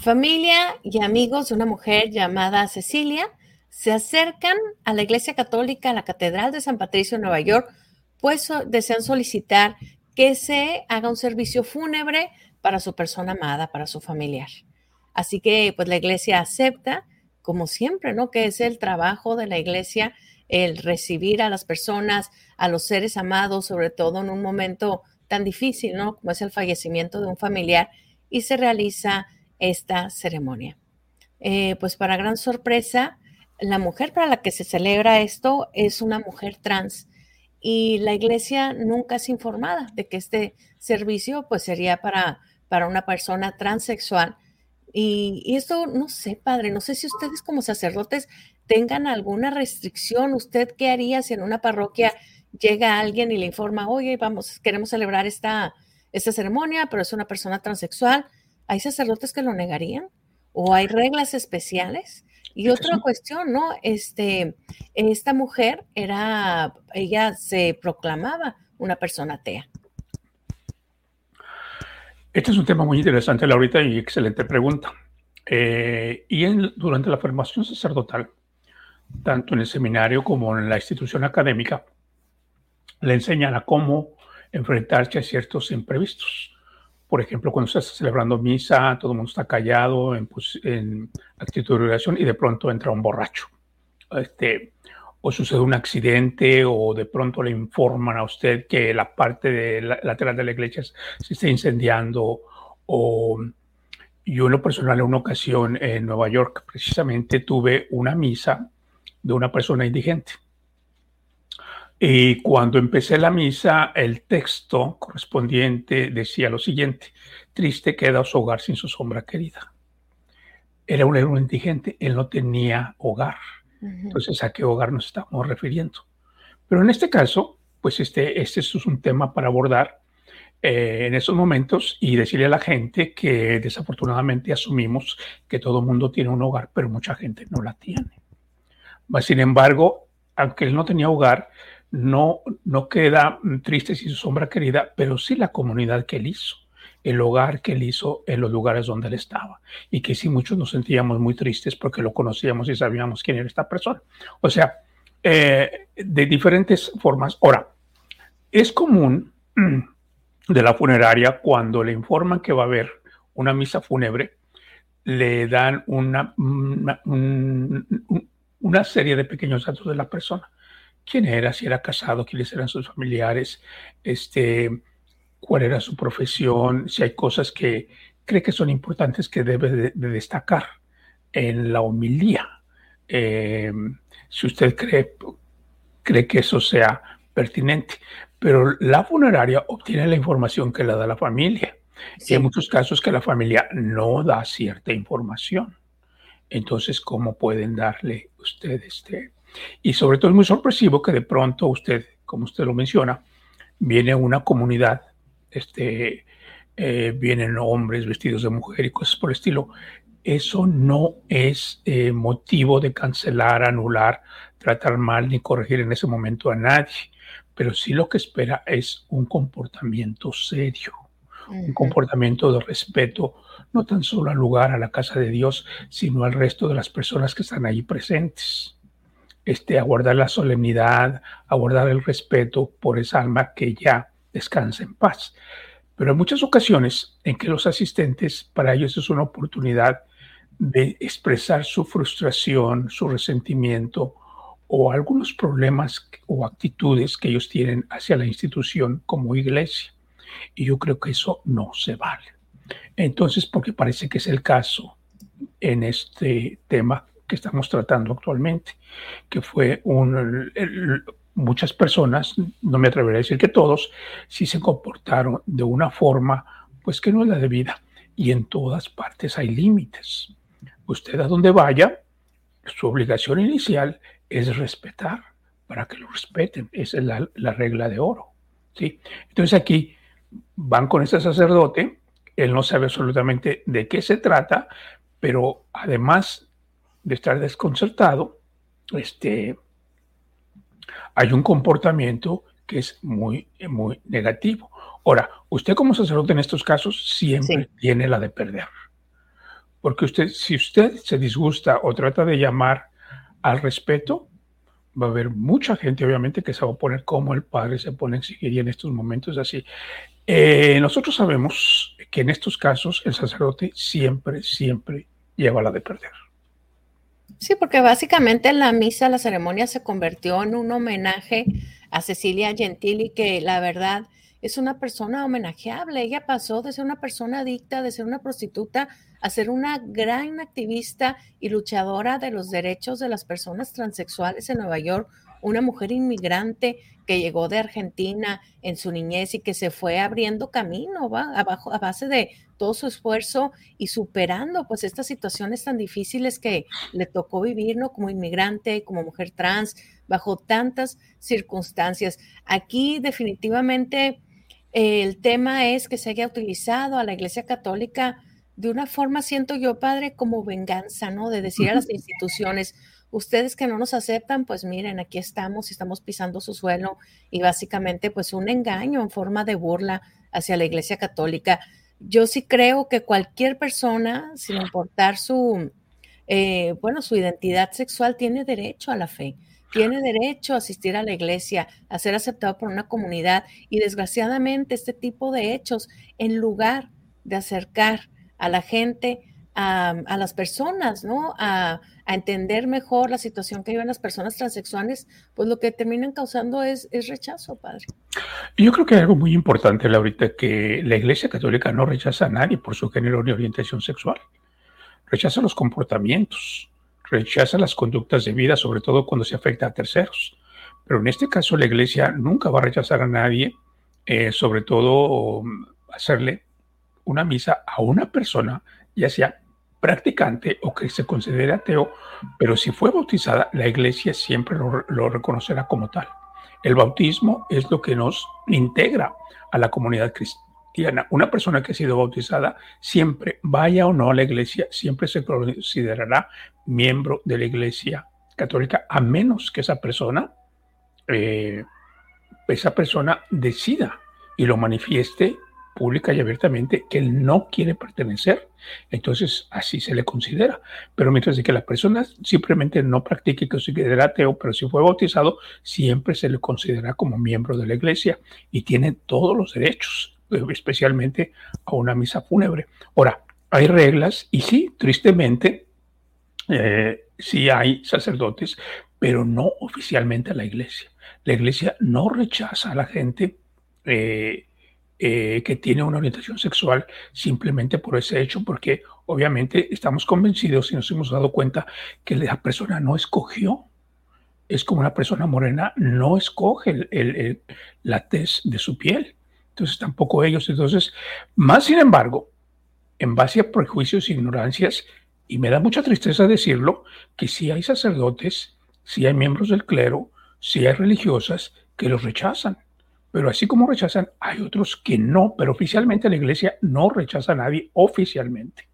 Familia y amigos de una mujer llamada Cecilia se acercan a la Iglesia Católica, a la Catedral de San Patricio, en Nueva York, pues desean solicitar que se haga un servicio fúnebre para su persona amada, para su familiar. Así que pues la iglesia acepta, como siempre, ¿no? Que es el trabajo de la iglesia el recibir a las personas, a los seres amados, sobre todo en un momento tan difícil, ¿no? Como es el fallecimiento de un familiar, y se realiza esta ceremonia. Eh, pues para gran sorpresa, la mujer para la que se celebra esto es una mujer trans y la iglesia nunca es informada de que este servicio pues sería para, para una persona transexual. Y, y, esto, no sé, padre, no sé si ustedes como sacerdotes tengan alguna restricción. ¿Usted qué haría si en una parroquia llega alguien y le informa, oye, vamos, queremos celebrar esta, esta ceremonia, pero es una persona transexual? ¿Hay sacerdotes que lo negarían? ¿O hay reglas especiales? Y otra cuestión, ¿no? Este, esta mujer era, ella se proclamaba una persona atea. Este es un tema muy interesante, Laurita, y excelente pregunta. Eh, y en, durante la formación sacerdotal, tanto en el seminario como en la institución académica, le enseñan a cómo enfrentarse a ciertos imprevistos. Por ejemplo, cuando se está celebrando misa, todo el mundo está callado en, pues, en actitud de oración y de pronto entra un borracho. Este, o sucede un accidente o de pronto le informan a usted que la parte de la, lateral de la iglesia se está incendiando o yo en lo personal en una ocasión en Nueva York precisamente tuve una misa de una persona indigente. Y cuando empecé la misa, el texto correspondiente decía lo siguiente, triste queda su hogar sin su sombra querida. Era un héroe indigente, él no tenía hogar. Entonces, ¿a qué hogar nos estamos refiriendo? Pero en este caso, pues este, este es un tema para abordar eh, en estos momentos y decirle a la gente que desafortunadamente asumimos que todo el mundo tiene un hogar, pero mucha gente no la tiene. Sin embargo, aunque él no tenía hogar, no, no queda triste sin su sombra querida, pero sí la comunidad que él hizo, el hogar que él hizo en los lugares donde él estaba. Y que sí muchos nos sentíamos muy tristes porque lo conocíamos y sabíamos quién era esta persona. O sea, eh, de diferentes formas. Ahora, es común de la funeraria cuando le informan que va a haber una misa fúnebre, le dan una, una serie de pequeños datos de la persona. ¿Quién era? Si era casado, quiénes eran sus familiares, este, cuál era su profesión, si hay cosas que cree que son importantes que debe de, destacar en la homilía. Eh, si usted cree, cree que eso sea pertinente. Pero la funeraria obtiene la información que le da la familia. Y hay muchos casos que la familia no da cierta información. Entonces, ¿cómo pueden darle usted este? Y sobre todo es muy sorpresivo que de pronto usted, como usted lo menciona, viene una comunidad, este, eh, vienen hombres vestidos de mujer y cosas por el estilo. Eso no es eh, motivo de cancelar, anular, tratar mal ni corregir en ese momento a nadie, pero sí lo que espera es un comportamiento serio, un comportamiento de respeto no tan solo al lugar, a la casa de Dios, sino al resto de las personas que están ahí presentes. Este, aguardar la solemnidad, aguardar el respeto por esa alma que ya descansa en paz. Pero hay muchas ocasiones en que los asistentes, para ellos es una oportunidad de expresar su frustración, su resentimiento o algunos problemas o actitudes que ellos tienen hacia la institución como iglesia. Y yo creo que eso no se vale. Entonces, porque parece que es el caso en este tema que estamos tratando actualmente, que fue un, muchas personas, no me atreveré a decir que todos, sí se comportaron de una forma pues que no es la debida. Y en todas partes hay límites. Usted a donde vaya, su obligación inicial es respetar, para que lo respeten. Esa es la, la regla de oro. ¿sí? Entonces aquí van con este sacerdote él no sabe absolutamente de qué se trata, pero además de estar desconcertado, este, hay un comportamiento que es muy, muy negativo. Ahora, usted como sacerdote en estos casos siempre tiene la de perder, Porque usted, si usted se disgusta o trata de llamar al respeto, va a haber mucha gente, obviamente, que se va a poner como el padre se pone en en estos momentos así. Eh, nosotros sabemos que en estos casos el sacerdote siempre, siempre lleva la de perder. Sí, porque básicamente la misa, la ceremonia se convirtió en un homenaje a Cecilia Gentili, que la verdad es una persona homenajeable. Ella pasó de ser una persona adicta, de ser una prostituta, a ser una gran activista y luchadora de los derechos de las personas transexuales en Nueva York, una mujer inmigrante que llegó de Argentina en su niñez y que se fue abriendo camino, ¿va? Abajo, a base de todo su esfuerzo y superando pues estas situaciones tan difíciles que le tocó vivir, ¿no? Como inmigrante, como mujer trans, bajo tantas circunstancias. Aquí definitivamente el tema es que se haya utilizado a la Iglesia Católica de una forma, siento yo, padre, como venganza, ¿no? De decir a las instituciones, ustedes que no nos aceptan, pues miren, aquí estamos y estamos pisando su suelo y básicamente pues un engaño en forma de burla hacia la Iglesia Católica. Yo sí creo que cualquier persona, sin importar su, eh, bueno, su identidad sexual, tiene derecho a la fe tiene derecho a asistir a la iglesia, a ser aceptado por una comunidad y desgraciadamente este tipo de hechos, en lugar de acercar a la gente, a, las personas, ¿no? A, entender mejor la situación que viven las personas transexuales, pues lo que terminan causando es, es rechazo, padre. Yo creo que hay algo muy importante, Laurita, que la Iglesia Católica no rechaza a nadie por su género ni orientación sexual. Rechaza los comportamientos, rechaza las conductas de vida, sobre todo cuando se afecta a terceros. Pero en este caso la iglesia nunca va a rechazar a nadie, eh, sobre todo hacerle una misa a una persona, ya sea practicante o que se considere ateo, pero si fue bautizada, la iglesia siempre lo, reconocerá como tal. El bautismo es lo que nos integra a la comunidad cristiana una persona que ha sido bautizada, siempre, vaya o no a la iglesia, siempre se considerará miembro de la iglesia católica, a menos que esa persona, eh, esa persona decida y lo manifieste pública y abiertamente que él no quiere pertenecer. Entonces, así se le considera. Pero mientras que la persona simplemente no practique que se considera ateo, pero si fue bautizado, siempre se le considera como miembro de la iglesia y tiene todos los derechos especialmente a una misa fúnebre. Ahora, hay reglas y sí, tristemente, eh, sí hay sacerdotes, pero no oficialmente a la iglesia. La iglesia no rechaza a la gente eh, eh, que tiene una orientación sexual simplemente por ese hecho, porque obviamente estamos convencidos y nos hemos dado cuenta que la persona no escogió. Es como una persona morena no escoge la tez de su piel entonces tampoco ellos. Entonces, más sin embargo, en base a prejuicios e ignorancias, y me da mucha tristeza decirlo, que sí hay sacerdotes, sí hay miembros del clero, sí hay religiosas que los rechazan. Pero así como rechazan, hay otros que no, pero oficialmente la iglesia no rechaza a nadie oficialmente.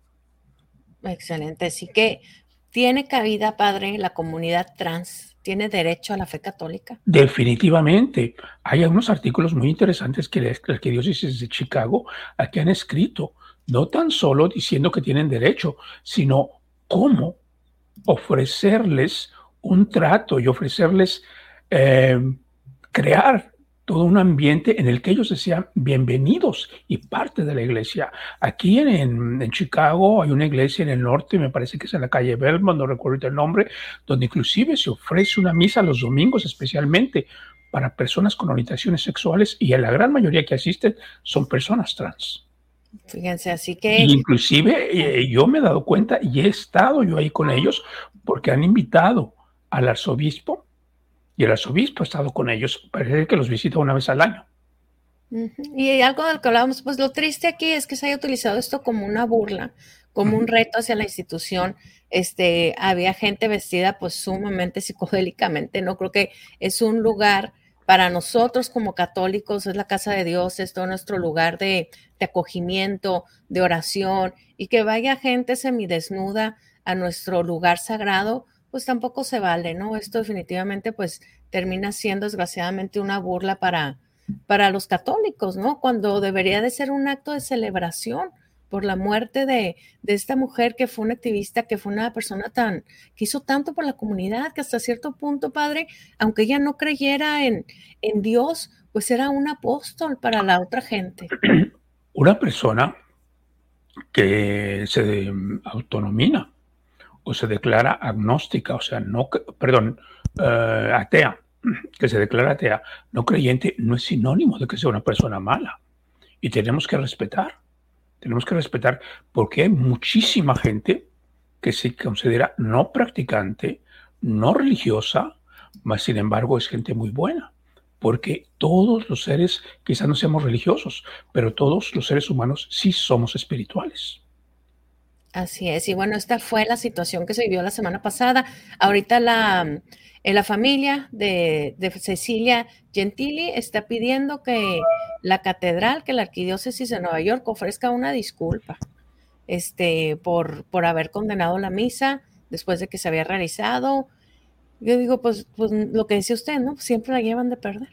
Excelente. Así que tiene cabida, padre, la comunidad trans tiene derecho a la fe católica? Definitivamente. Hay unos artículos muy interesantes que la Arquidiócesis de Chicago aquí han escrito, no tan solo diciendo que tienen derecho, sino cómo ofrecerles un trato y ofrecerles eh, crear todo un ambiente en el que ellos se sean bienvenidos y parte de la iglesia. Aquí en, Chicago hay una iglesia en el norte, me parece que es en la calle Belmont, no recuerdo el nombre, donde inclusive se ofrece una misa los domingos especialmente para personas con orientaciones sexuales y la gran mayoría que asisten son personas trans. Fíjense, así que... inclusive eh, yo me he dado cuenta y he estado yo ahí con ellos porque han invitado al arzobispo y el arzobispo ha estado con ellos, parece que los visita una vez al año. Y algo del que hablábamos, pues lo triste aquí es que se haya utilizado esto como una burla, como un reto hacia la institución. Este, había gente vestida pues sumamente psicodélicamente, no creo que es un lugar para nosotros como católicos, es la casa de Dios, es todo nuestro lugar de, de acogimiento, de oración, y que vaya gente semidesnuda a nuestro lugar sagrado, pues tampoco se vale, ¿no? Esto definitivamente pues termina siendo desgraciadamente una burla para, para los católicos, ¿no? Cuando debería de ser un acto de celebración por la muerte de, esta mujer que fue una activista, que fue una persona tan, que hizo tanto por la comunidad, que hasta cierto punto, padre, aunque ella no creyera en, en Dios, pues era un apóstol para la otra gente. Una persona que se autonomina o se declara agnóstica, o sea, no, perdón, eh, atea, que se declara atea, no creyente, no es sinónimo de que sea una persona mala. Y tenemos que respetar, tenemos que respetar porque hay muchísima gente que se considera no practicante, no religiosa, mas sin embargo es gente muy buena. Porque todos los seres, quizás no seamos religiosos, pero todos los seres humanos sí somos espirituales. Así es, y bueno, esta fue la situación que se vivió la semana pasada. Ahorita la, eh, la familia de, Cecilia Gentili está pidiendo que la catedral, que la arquidiócesis de Nueva York ofrezca una disculpa este, por, por haber condenado la misa después de que se había realizado. Yo digo, pues, pues lo que decía usted, ¿no? Siempre la llevan de perder.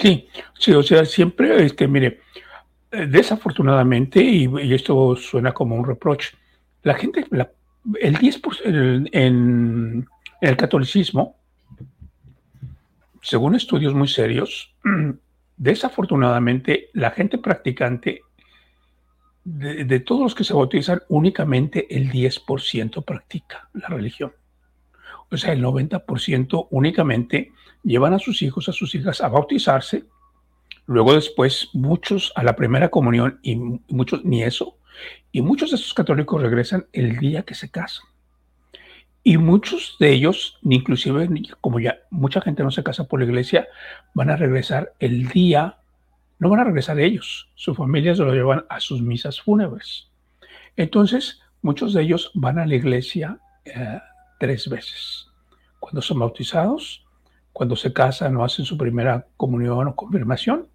Sí, sí, o sea, siempre, este, mire, eh, desafortunadamente, y, y esto suena como un reproche, la gente, el 10% en, el catolicismo, según estudios muy serios, desafortunadamente la gente practicante, de, todos los que se bautizan, únicamente el 10% practica la religión. O sea, el 90% únicamente llevan a sus hijos, a sus hijas a bautizarse, luego después muchos a la primera comunión y muchos ni eso, y muchos de esos católicos regresan el día que se casan. Y muchos de ellos, inclusive como ya mucha gente no se casa por la iglesia, van a regresar el día, no van a regresar ellos, sus familias lo llevan a sus misas fúnebres. Entonces, muchos de ellos van a la iglesia eh, tres veces. Cuando son bautizados, cuando se casan o hacen su primera comunión o confirmación,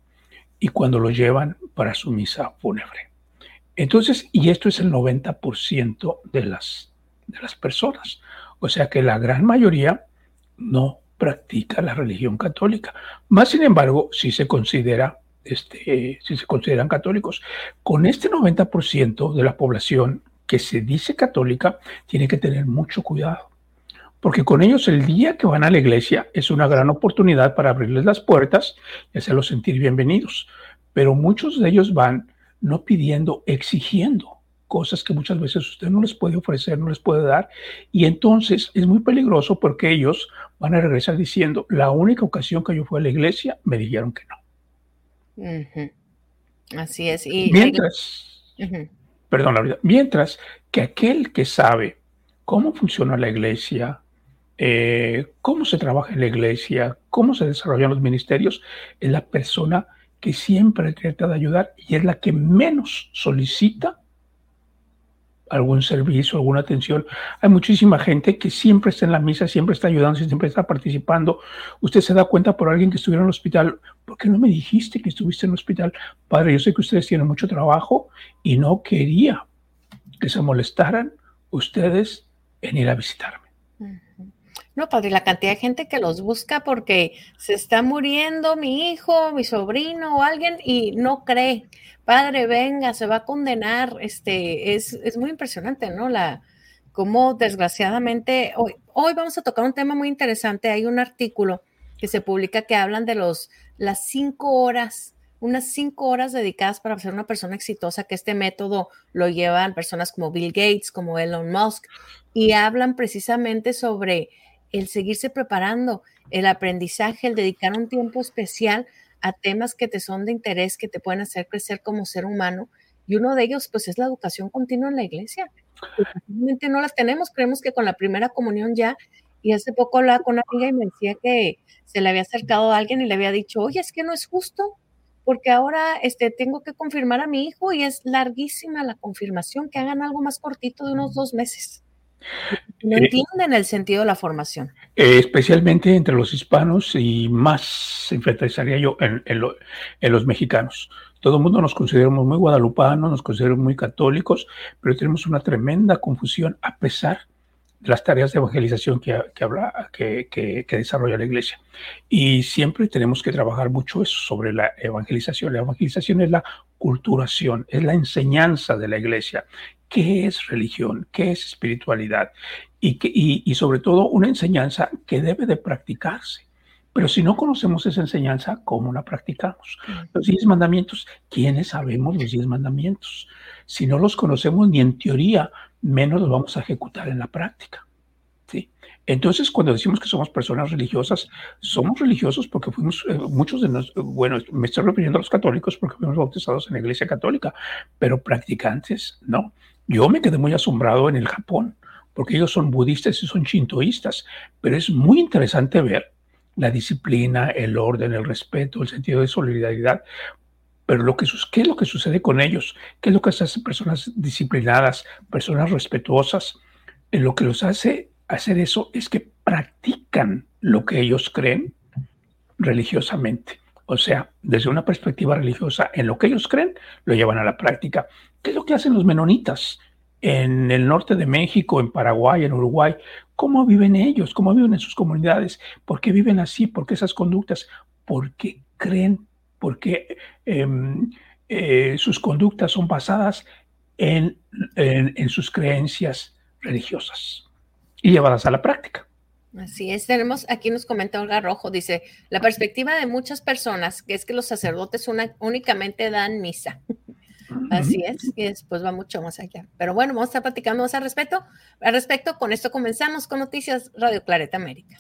y cuando lo llevan para su misa fúnebre. Entonces, y esto es el 90% de las, de las personas. O sea que la gran mayoría no practica la religión católica. Más sin embargo, si se considera, este, si se consideran católicos, con este 90% de la población que se dice católica, tiene que tener mucho cuidado. Porque con ellos el día que van a la iglesia es una gran oportunidad para abrirles las puertas y hacerlos sentir bienvenidos. Pero muchos de ellos van no pidiendo, exigiendo cosas que muchas veces usted no les puede ofrecer, no les puede dar. Y entonces es muy peligroso porque ellos van a regresar diciendo, la única ocasión que yo fui a la iglesia, me dijeron que no. Así es. Y, mientras, perdón, la mientras que aquel que sabe cómo funciona la iglesia, eh, cómo se trabaja en la iglesia, cómo se desarrollan los ministerios, es la persona que siempre trata de ayudar y es la que menos solicita algún servicio, alguna atención. Hay muchísima gente que siempre está en la misa, siempre está ayudando, siempre está participando. Usted se da cuenta por alguien que estuviera en el hospital. ¿Por qué no me dijiste que estuviste en el hospital? Padre, yo sé que ustedes tienen mucho trabajo y no quería que se molestaran ustedes en ir a visitarme. No, padre, la cantidad de gente que los busca porque se está muriendo mi hijo, mi sobrino o alguien y no cree. Padre, venga, se va a condenar. Este, es, es muy impresionante, ¿no? La, cómo desgraciadamente, hoy, hoy vamos a tocar un tema muy interesante. Hay un artículo que se publica que hablan de los, las cinco horas, unas cinco horas dedicadas para ser una persona exitosa, que este método lo llevan personas como Bill Gates, como Elon Musk, y hablan precisamente sobre el seguirse preparando, el aprendizaje, el dedicar un tiempo especial a temas que te son de interés, que te pueden hacer crecer como ser humano. Y uno de ellos, pues, es la educación continua en la iglesia. Realmente no las tenemos, creemos que con la primera comunión ya. Y hace poco hablaba con una amiga y me decía que se le había acercado a alguien y le había dicho, oye, es que no es justo, porque ahora este, tengo que confirmar a mi hijo y es larguísima la confirmación, que hagan algo más cortito de unos dos meses. No eh, entienden el sentido de la formación. Eh, especialmente entre los hispanos y más se enfrentaría yo en, los mexicanos. Todo el mundo nos consideramos muy guadalupanos, nos consideramos muy católicos, pero tenemos una tremenda confusión a pesar de las tareas de evangelización que, que, habla, que, que, desarrolla la iglesia. Y siempre tenemos que trabajar mucho eso sobre la evangelización. La evangelización es la culturación, es la enseñanza de la iglesia. ¿Qué es religión? ¿Qué es espiritualidad? Y, que, y, y sobre todo una enseñanza que debe de practicarse. Pero si no conocemos esa enseñanza, ¿cómo la practicamos? Los diez mandamientos, ¿quiénes sabemos los diez mandamientos? Si no los conocemos ni en teoría, menos los vamos a ejecutar en la práctica. ¿sí? Entonces, cuando decimos que somos personas religiosas, somos religiosos porque fuimos, eh, muchos de nosotros, bueno, me estoy refiriendo a los católicos porque fuimos bautizados en la iglesia católica, pero practicantes, no. Yo me quedé muy asombrado en el Japón, porque ellos son budistas y son shintoístas, pero es muy interesante ver la disciplina, el orden, el respeto, el sentido de solidaridad, pero lo que, ¿qué es lo que sucede con ellos? ¿Qué es lo que hace personas disciplinadas, personas respetuosas? Eh, lo que los hace hacer eso es que practican lo que ellos creen religiosamente. O sea, desde una perspectiva religiosa, en lo que ellos creen, lo llevan a la práctica. ¿Qué es lo que hacen los menonitas en el norte de México, en Paraguay, en Uruguay? ¿Cómo viven ellos? ¿Cómo viven en sus comunidades? ¿Por qué viven así? ¿Por qué esas conductas? Porque creen porque em, eh, sus conductas son basadas en, sus creencias religiosas y llevadas a la práctica. Así es, tenemos, aquí nos comenta Olga Rojo, dice, la perspectiva de muchas personas que es que los sacerdotes únicamente dan misa. Así es, y después va mucho más allá. Pero bueno, vamos a estar platicando más al respecto. Al respecto, con esto comenzamos con Noticias Radio Clareta América.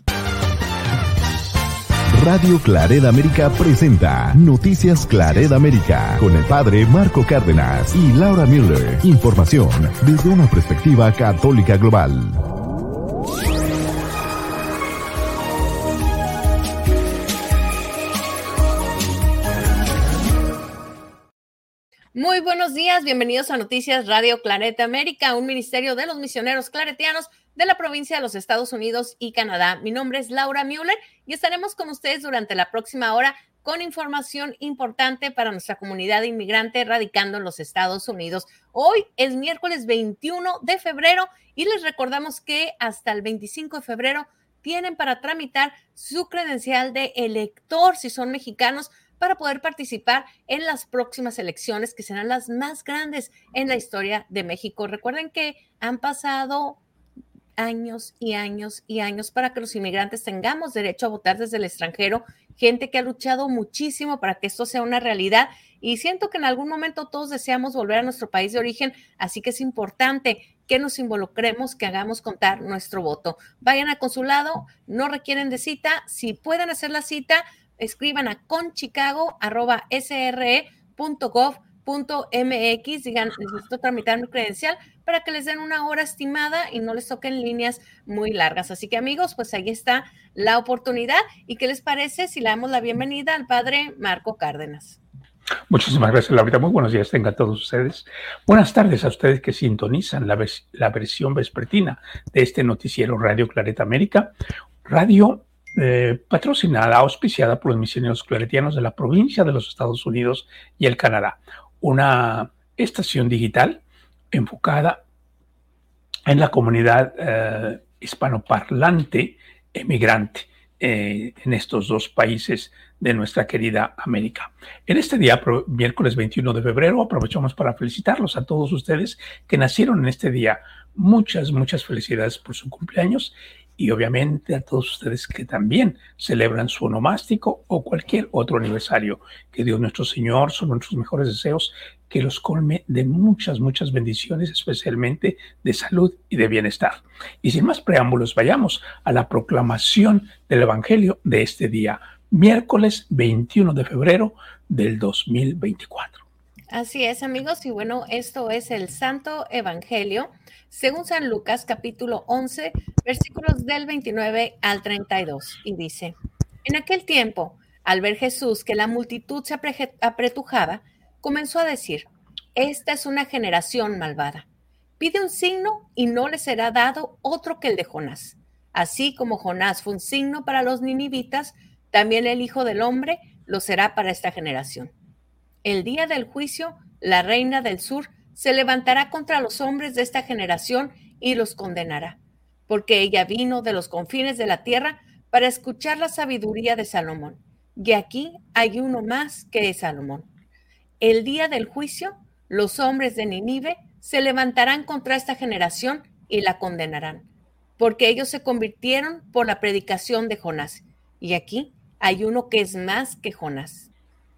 Radio Claret América presenta Noticias Claret América con el padre Marco Cárdenas y Laura Miller. Información desde una perspectiva católica global. Muy buenos días, bienvenidos a Noticias Radio Claret América, un ministerio de los misioneros claretianos de la provincia de los Estados Unidos y Canadá. Mi nombre es Laura Müller y estaremos con ustedes durante la próxima hora con información importante para nuestra comunidad inmigrante radicando en los Estados Unidos. Hoy es miércoles 21 de febrero y les recordamos que hasta el 25 de febrero tienen para tramitar su credencial de elector si son mexicanos para poder participar en las próximas elecciones que serán las más grandes en la historia de México. Recuerden que han pasado años y años y años para que los inmigrantes tengamos derecho a votar desde el extranjero, gente que ha luchado muchísimo para que esto sea una realidad y siento que en algún momento todos deseamos volver a nuestro país de origen, así que es importante que nos involucremos, que hagamos contar nuestro voto. Vayan al consulado, no requieren de cita, si pueden hacer la cita, escriban a conchicago.sre.gov .mx, digan, necesito tramitar mi credencial para que les den una hora estimada y no les toquen líneas muy largas. Así que amigos, pues ahí está la oportunidad. ¿Y qué les parece si le damos la bienvenida al padre Marco Cárdenas? Muchísimas gracias, Laura. Muy buenos días tengan todos ustedes. Buenas tardes a ustedes que sintonizan la, la versión vespertina de este noticiero Radio Clareta América, radio eh, patrocinada, auspiciada por los misioneros claretianos de la provincia de los Estados Unidos y el Canadá una estación digital enfocada en la comunidad eh, hispanoparlante emigrante eh, en estos dos países de nuestra querida América. En este día, miércoles 21 de febrero, aprovechamos para felicitarlos a todos ustedes que nacieron en este día. Muchas, muchas felicidades por su cumpleaños y obviamente a todos ustedes que también celebran su onomástico o cualquier otro aniversario. Que Dios nuestro Señor, son nuestros mejores deseos, que los colme de muchas, muchas bendiciones, especialmente de salud y de bienestar. Y sin más preámbulos, vayamos a la proclamación del Evangelio de este día, miércoles 21 de febrero del 2024. Así es, amigos, y bueno, esto es el Santo Evangelio según San Lucas capítulo 11, versículos del 29 al 32, y dice, en aquel tiempo, al ver Jesús que la multitud se apretujaba, comenzó a decir, esta es una generación malvada. Pide un signo y no le será dado otro que el de Jonás. Así como Jonás fue un signo para los ninivitas, también el Hijo del Hombre lo será para esta generación. El día del juicio, la reina del sur se levantará contra los hombres de esta generación y los condenará, porque ella vino de los confines de la tierra para escuchar la sabiduría de Salomón. Y aquí hay uno más que es Salomón. El día del juicio, los hombres de Ninive se levantarán contra esta generación y la condenarán, porque ellos se convirtieron por la predicación de Jonás. Y aquí hay uno que es más que Jonás.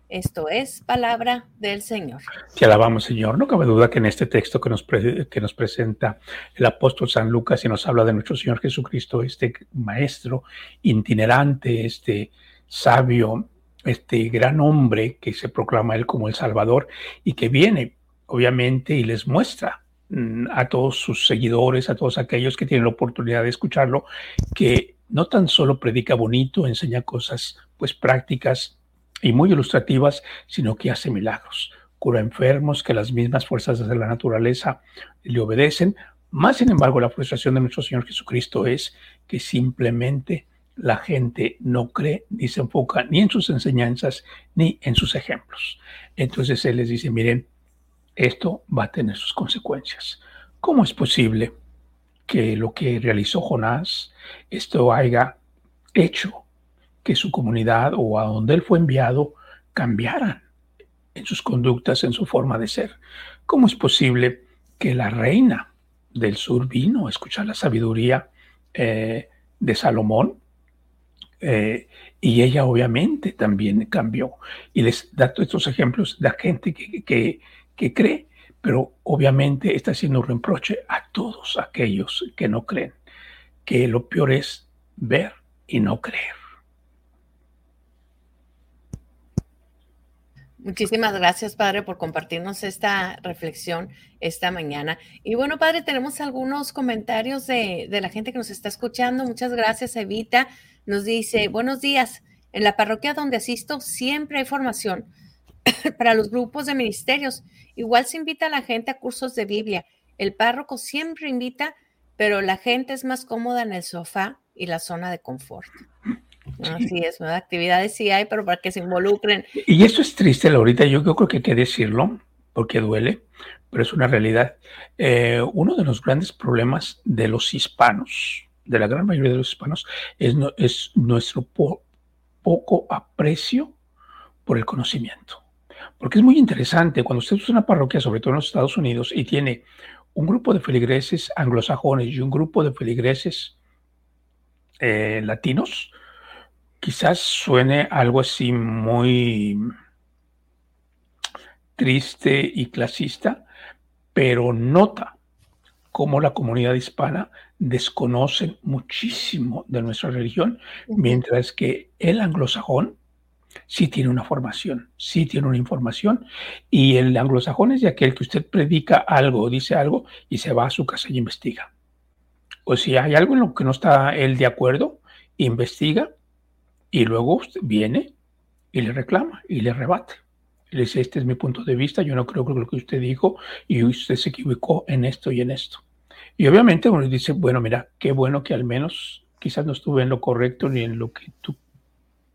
Esto es palabra del Señor. Te alabamos, Señor. No cabe duda que en este texto que nos, que nos presenta el apóstol San Lucas y nos habla de nuestro Señor Jesucristo, este maestro itinerante, este sabio, este gran hombre que se proclama él como el Salvador y que viene, obviamente, y les muestra mm, a todos sus seguidores, a todos aquellos que tienen la oportunidad de escucharlo, que no tan solo predica bonito, enseña cosas pues prácticas y muy ilustrativas, sino que hace milagros. Cura enfermos que las mismas fuerzas de la naturaleza le obedecen. Más sin embargo, la frustración de nuestro Señor Jesucristo es que simplemente la gente no cree ni se enfoca ni en sus enseñanzas ni en sus ejemplos. Entonces Él les dice, miren, esto va a tener sus consecuencias. ¿Cómo es posible que lo que realizó Jonás, esto haya hecho que su comunidad o a donde él fue enviado cambiaran en sus conductas, en su forma de ser. ¿Cómo es posible que la reina del sur vino a escuchar la sabiduría eh, de Salomón? Eh, y ella obviamente también cambió. Y les da todos estos ejemplos de gente que, que, que cree, pero obviamente está haciendo un reproche a todos aquellos que no creen, que lo peor es ver y no creer. Muchísimas gracias, Padre, por compartirnos esta reflexión esta mañana. Y bueno, Padre, tenemos algunos comentarios de, la gente que nos está escuchando. Muchas gracias, Evita. Nos dice, buenos días. En la parroquia donde asisto siempre hay formación para los grupos de ministerios. Igual se invita a la gente a cursos de Biblia. El párroco siempre invita, pero la gente es más cómoda en el sofá y la zona de confort. Así es, actividades sí hay, pero para que se involucren. Y eso es triste, Laurita, yo creo que hay que decirlo, porque duele, pero es una realidad. Eh, uno de los grandes problemas de los hispanos, de la gran mayoría de los hispanos, es, es nuestro poco aprecio por el conocimiento. Porque es muy interesante, cuando usted usa una parroquia, sobre todo en los Estados Unidos, y tiene un grupo de feligreses anglosajones y un grupo de feligreses eh, latinos, quizás suene algo así muy triste y clasista, pero nota cómo la comunidad hispana desconoce muchísimo de nuestra religión, mientras que el anglosajón sí tiene una formación, sí tiene una información, y el anglosajón es de aquel que usted predica algo dice algo y se va a su casa y investiga. O si hay algo en lo que no está él de acuerdo, investiga y luego viene y le reclama y le rebate. le dice, este es mi punto de vista, yo no creo que lo que usted dijo y usted se equivocó en esto y en esto. Y obviamente uno dice, bueno, mira, qué bueno que al menos quizás no estuve en lo correcto ni en lo que tú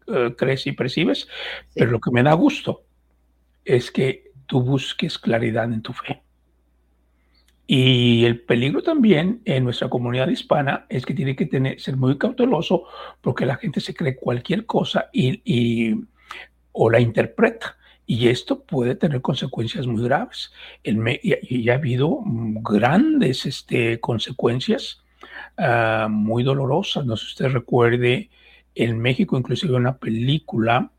eh, crees y percibes, pero lo que me da gusto es que tú busques claridad en tu fe. Y el peligro también en nuestra comunidad hispana es que tiene que tener, ser muy cauteloso porque la gente se cree cualquier cosa y, o la interpreta. Y esto puede tener consecuencias muy graves. y, ha habido grandes este, consecuencias ah, muy dolorosas. No sé si usted recuerde, en México inclusive una película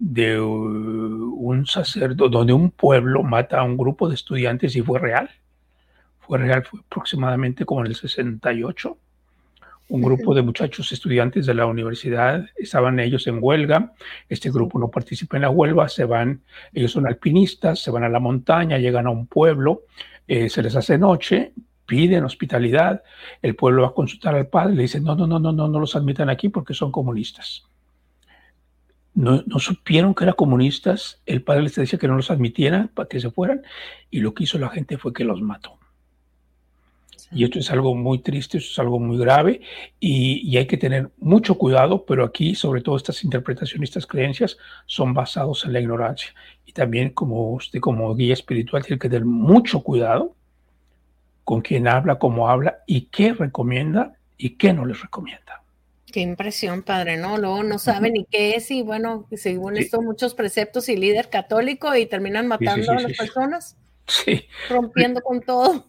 de un sacerdote, donde un pueblo mata a un grupo de estudiantes y fue real fue real, fue aproximadamente como en el 68. Un grupo de muchachos estudiantes de la universidad, estaban ellos en huelga, este grupo no participa en la huelga, se van, ellos son alpinistas, se van a la montaña, llegan a un pueblo, eh, se les hace noche, piden hospitalidad, el pueblo va a consultar al padre, le dicen, no, no, no, no, no, no los admitan aquí porque son comunistas. No, no, supieron que eran comunistas, el padre les decía que no los admitieran para que se fueran, y lo que hizo la gente fue que los mató. Y esto es algo muy triste, esto es algo muy grave y, hay que tener mucho cuidado, pero aquí sobre todo estas interpretaciones, estas creencias son basados en la ignorancia. Y también como usted como guía espiritual tiene que tener mucho cuidado con quién habla, cómo habla y qué recomienda y qué no les recomienda. Qué impresión, padre, ¿no? Luego no saben ni qué es y bueno, según esto muchos preceptos y líder católico y terminan matando a las personas. Sí. Rompiendo con todo.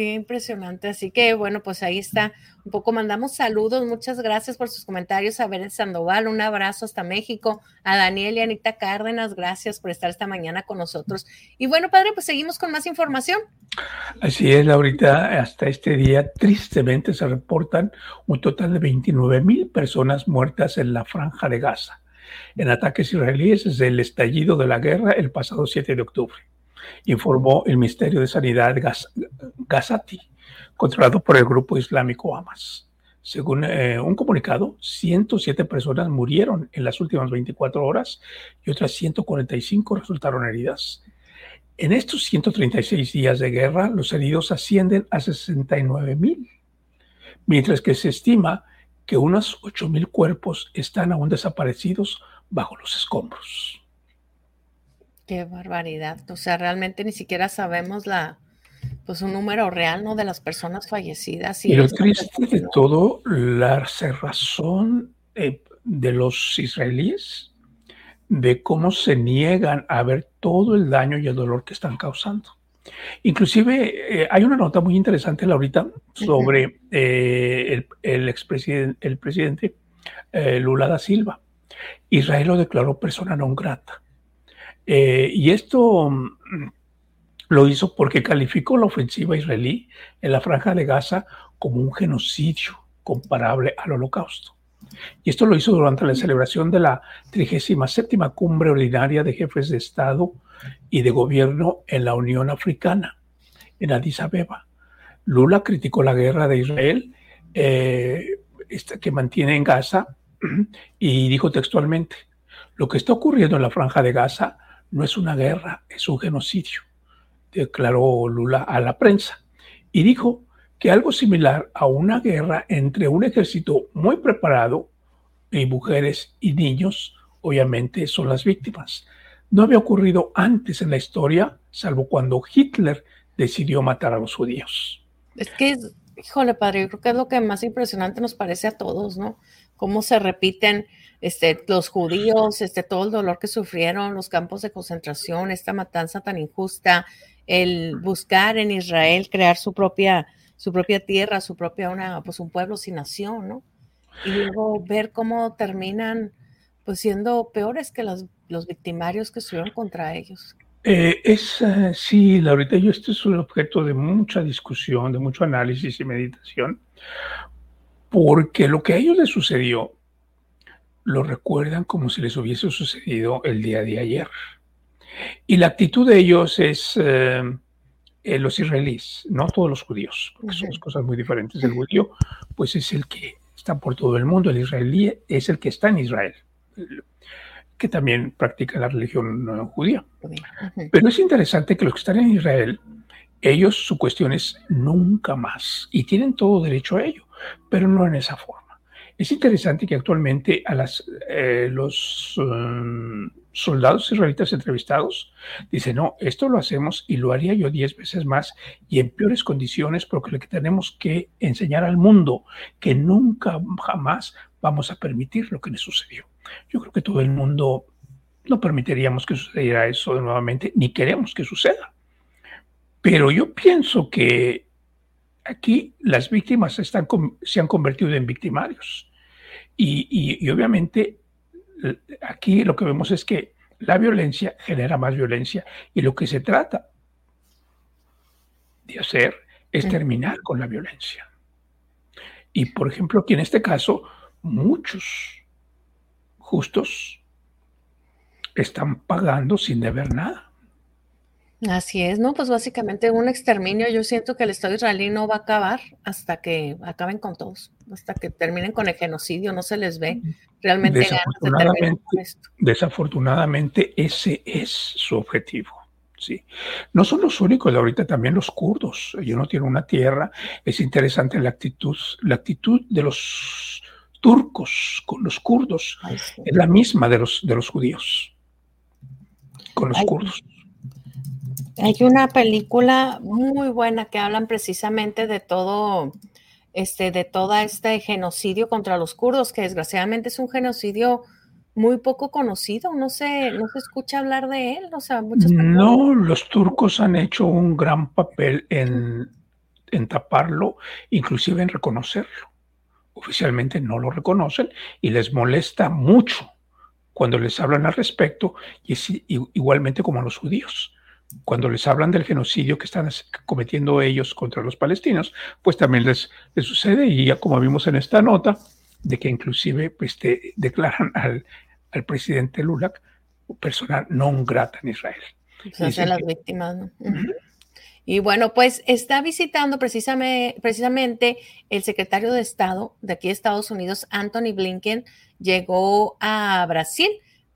Qué impresionante. Así que bueno, pues ahí está. Un poco mandamos saludos. Muchas gracias por sus comentarios. A Beren Sandoval, un abrazo hasta México. A Daniel y Anita Cárdenas, gracias por estar esta mañana con nosotros. Y bueno, padre, pues seguimos con más información. Así es, Laurita. Hasta este día, tristemente, se reportan un total de 29 mil personas muertas en la franja de Gaza en ataques israelíes desde el estallido de la guerra el pasado 7 de octubre informó el Ministerio de Sanidad Gazati, controlado por el grupo islámico Hamas. Según eh, un comunicado, 107 personas murieron en las últimas 24 horas y otras 145 resultaron heridas. En estos 136 días de guerra, los heridos ascienden a 69 mil, mientras que se estima que unos 8 mil cuerpos están aún desaparecidos bajo los escombros. Qué barbaridad. O sea, realmente ni siquiera sabemos la, pues un número real, ¿no? De las personas fallecidas. Y, lo triste de todo, la cerrazón eh, de los israelíes, de cómo se niegan a ver todo el daño y el dolor que están causando. Inclusive eh, hay una nota muy interesante, Laurita, sobre eh, el, el expresidente, el presidente Lula da Silva. Israel lo declaró persona non grata. Eh, y esto mm, lo hizo porque calificó la ofensiva israelí en la franja de Gaza como un genocidio comparable al holocausto. Y esto lo hizo durante la celebración de la 37 cumbre ordinaria de jefes de Estado y de gobierno en la Unión Africana, en Addis Abeba. Lula criticó la guerra de Israel eh, que mantiene en Gaza y dijo textualmente, lo que está ocurriendo en la franja de Gaza no es una guerra, es un genocidio, declaró Lula a la prensa. Y dijo que algo similar a una guerra entre un ejército muy preparado y mujeres y niños, obviamente, son las víctimas. No había ocurrido antes en la historia, salvo cuando Hitler decidió matar a los judíos. Es que, híjole, padre, yo creo que es lo que más impresionante nos parece a todos, ¿no? Cómo se repiten este, los judíos, este, todo el dolor que sufrieron, los campos de concentración, esta matanza tan injusta, el buscar en Israel crear su propia, su propia tierra, su propia, una, pues un pueblo sin nación, ¿no? Y luego ver cómo terminan pues siendo peores que los, los victimarios que estuvieron contra ellos. Eh, es, uh, sí, Laurita, yo este es un objeto de mucha discusión, de mucho análisis y meditación, porque lo que a ellos les sucedió lo recuerdan como si les hubiese sucedido el día de ayer. Y la actitud de ellos es eh, eh, los israelíes, no todos los judíos, porque son cosas muy diferentes. El judío, pues es el que está por todo el mundo, el israelí es el que está en Israel, que también practica la religión judía. Pero es interesante que los que están en Israel, ellos su cuestión es nunca más, y tienen todo derecho a ello, pero no en esa forma. Es interesante que actualmente a eh, los um, soldados israelitas entrevistados dicen, no, esto lo hacemos y lo haría yo diez veces más y en peores condiciones porque lo que tenemos que enseñar al mundo que nunca jamás vamos a permitir lo que le sucedió. Yo creo que todo el mundo no permitiríamos que sucediera eso nuevamente, ni queremos que suceda. Pero yo pienso que aquí las víctimas están, se han convertido en victimarios. Y, obviamente aquí lo que vemos es que la violencia genera más violencia y lo que se trata de hacer es terminar con la violencia. Y por ejemplo, aquí en este caso, muchos justos están pagando sin deber nada. Así es, ¿no? Pues básicamente un exterminio. Yo siento que el Estado israelí no va a acabar hasta que acaben con todos, hasta que terminen con el genocidio. No se les ve realmente desafortunadamente, Desafortunadamente, ese es su objetivo. Sí. No son los únicos, ahorita también los kurdos. Ellos no tienen una tierra. Es interesante la actitud, la actitud de los turcos con los kurdos. Es la misma de los, de los judíos con los kurdos. Hay una película muy buena que hablan precisamente de todo este, de todo este genocidio contra los kurdos, que desgraciadamente es un genocidio muy poco conocido, no se, no se escucha hablar de él, o sea, No, los turcos han hecho un gran papel en, en taparlo, inclusive en reconocerlo. Oficialmente no lo reconocen y les molesta mucho cuando les hablan al respecto, y es igualmente como a los judíos cuando les hablan del genocidio que están cometiendo ellos contra los palestinos, pues también les, sucede. Y ya como vimos en esta nota, de que inclusive pues, declaran al, al presidente Lula persona no grata en Israel. Pues las víctimas, Y bueno, pues está visitando precisamente, precisamente el secretario de Estado de aquí de Estados Unidos, Anthony Blinken, llegó a Brasil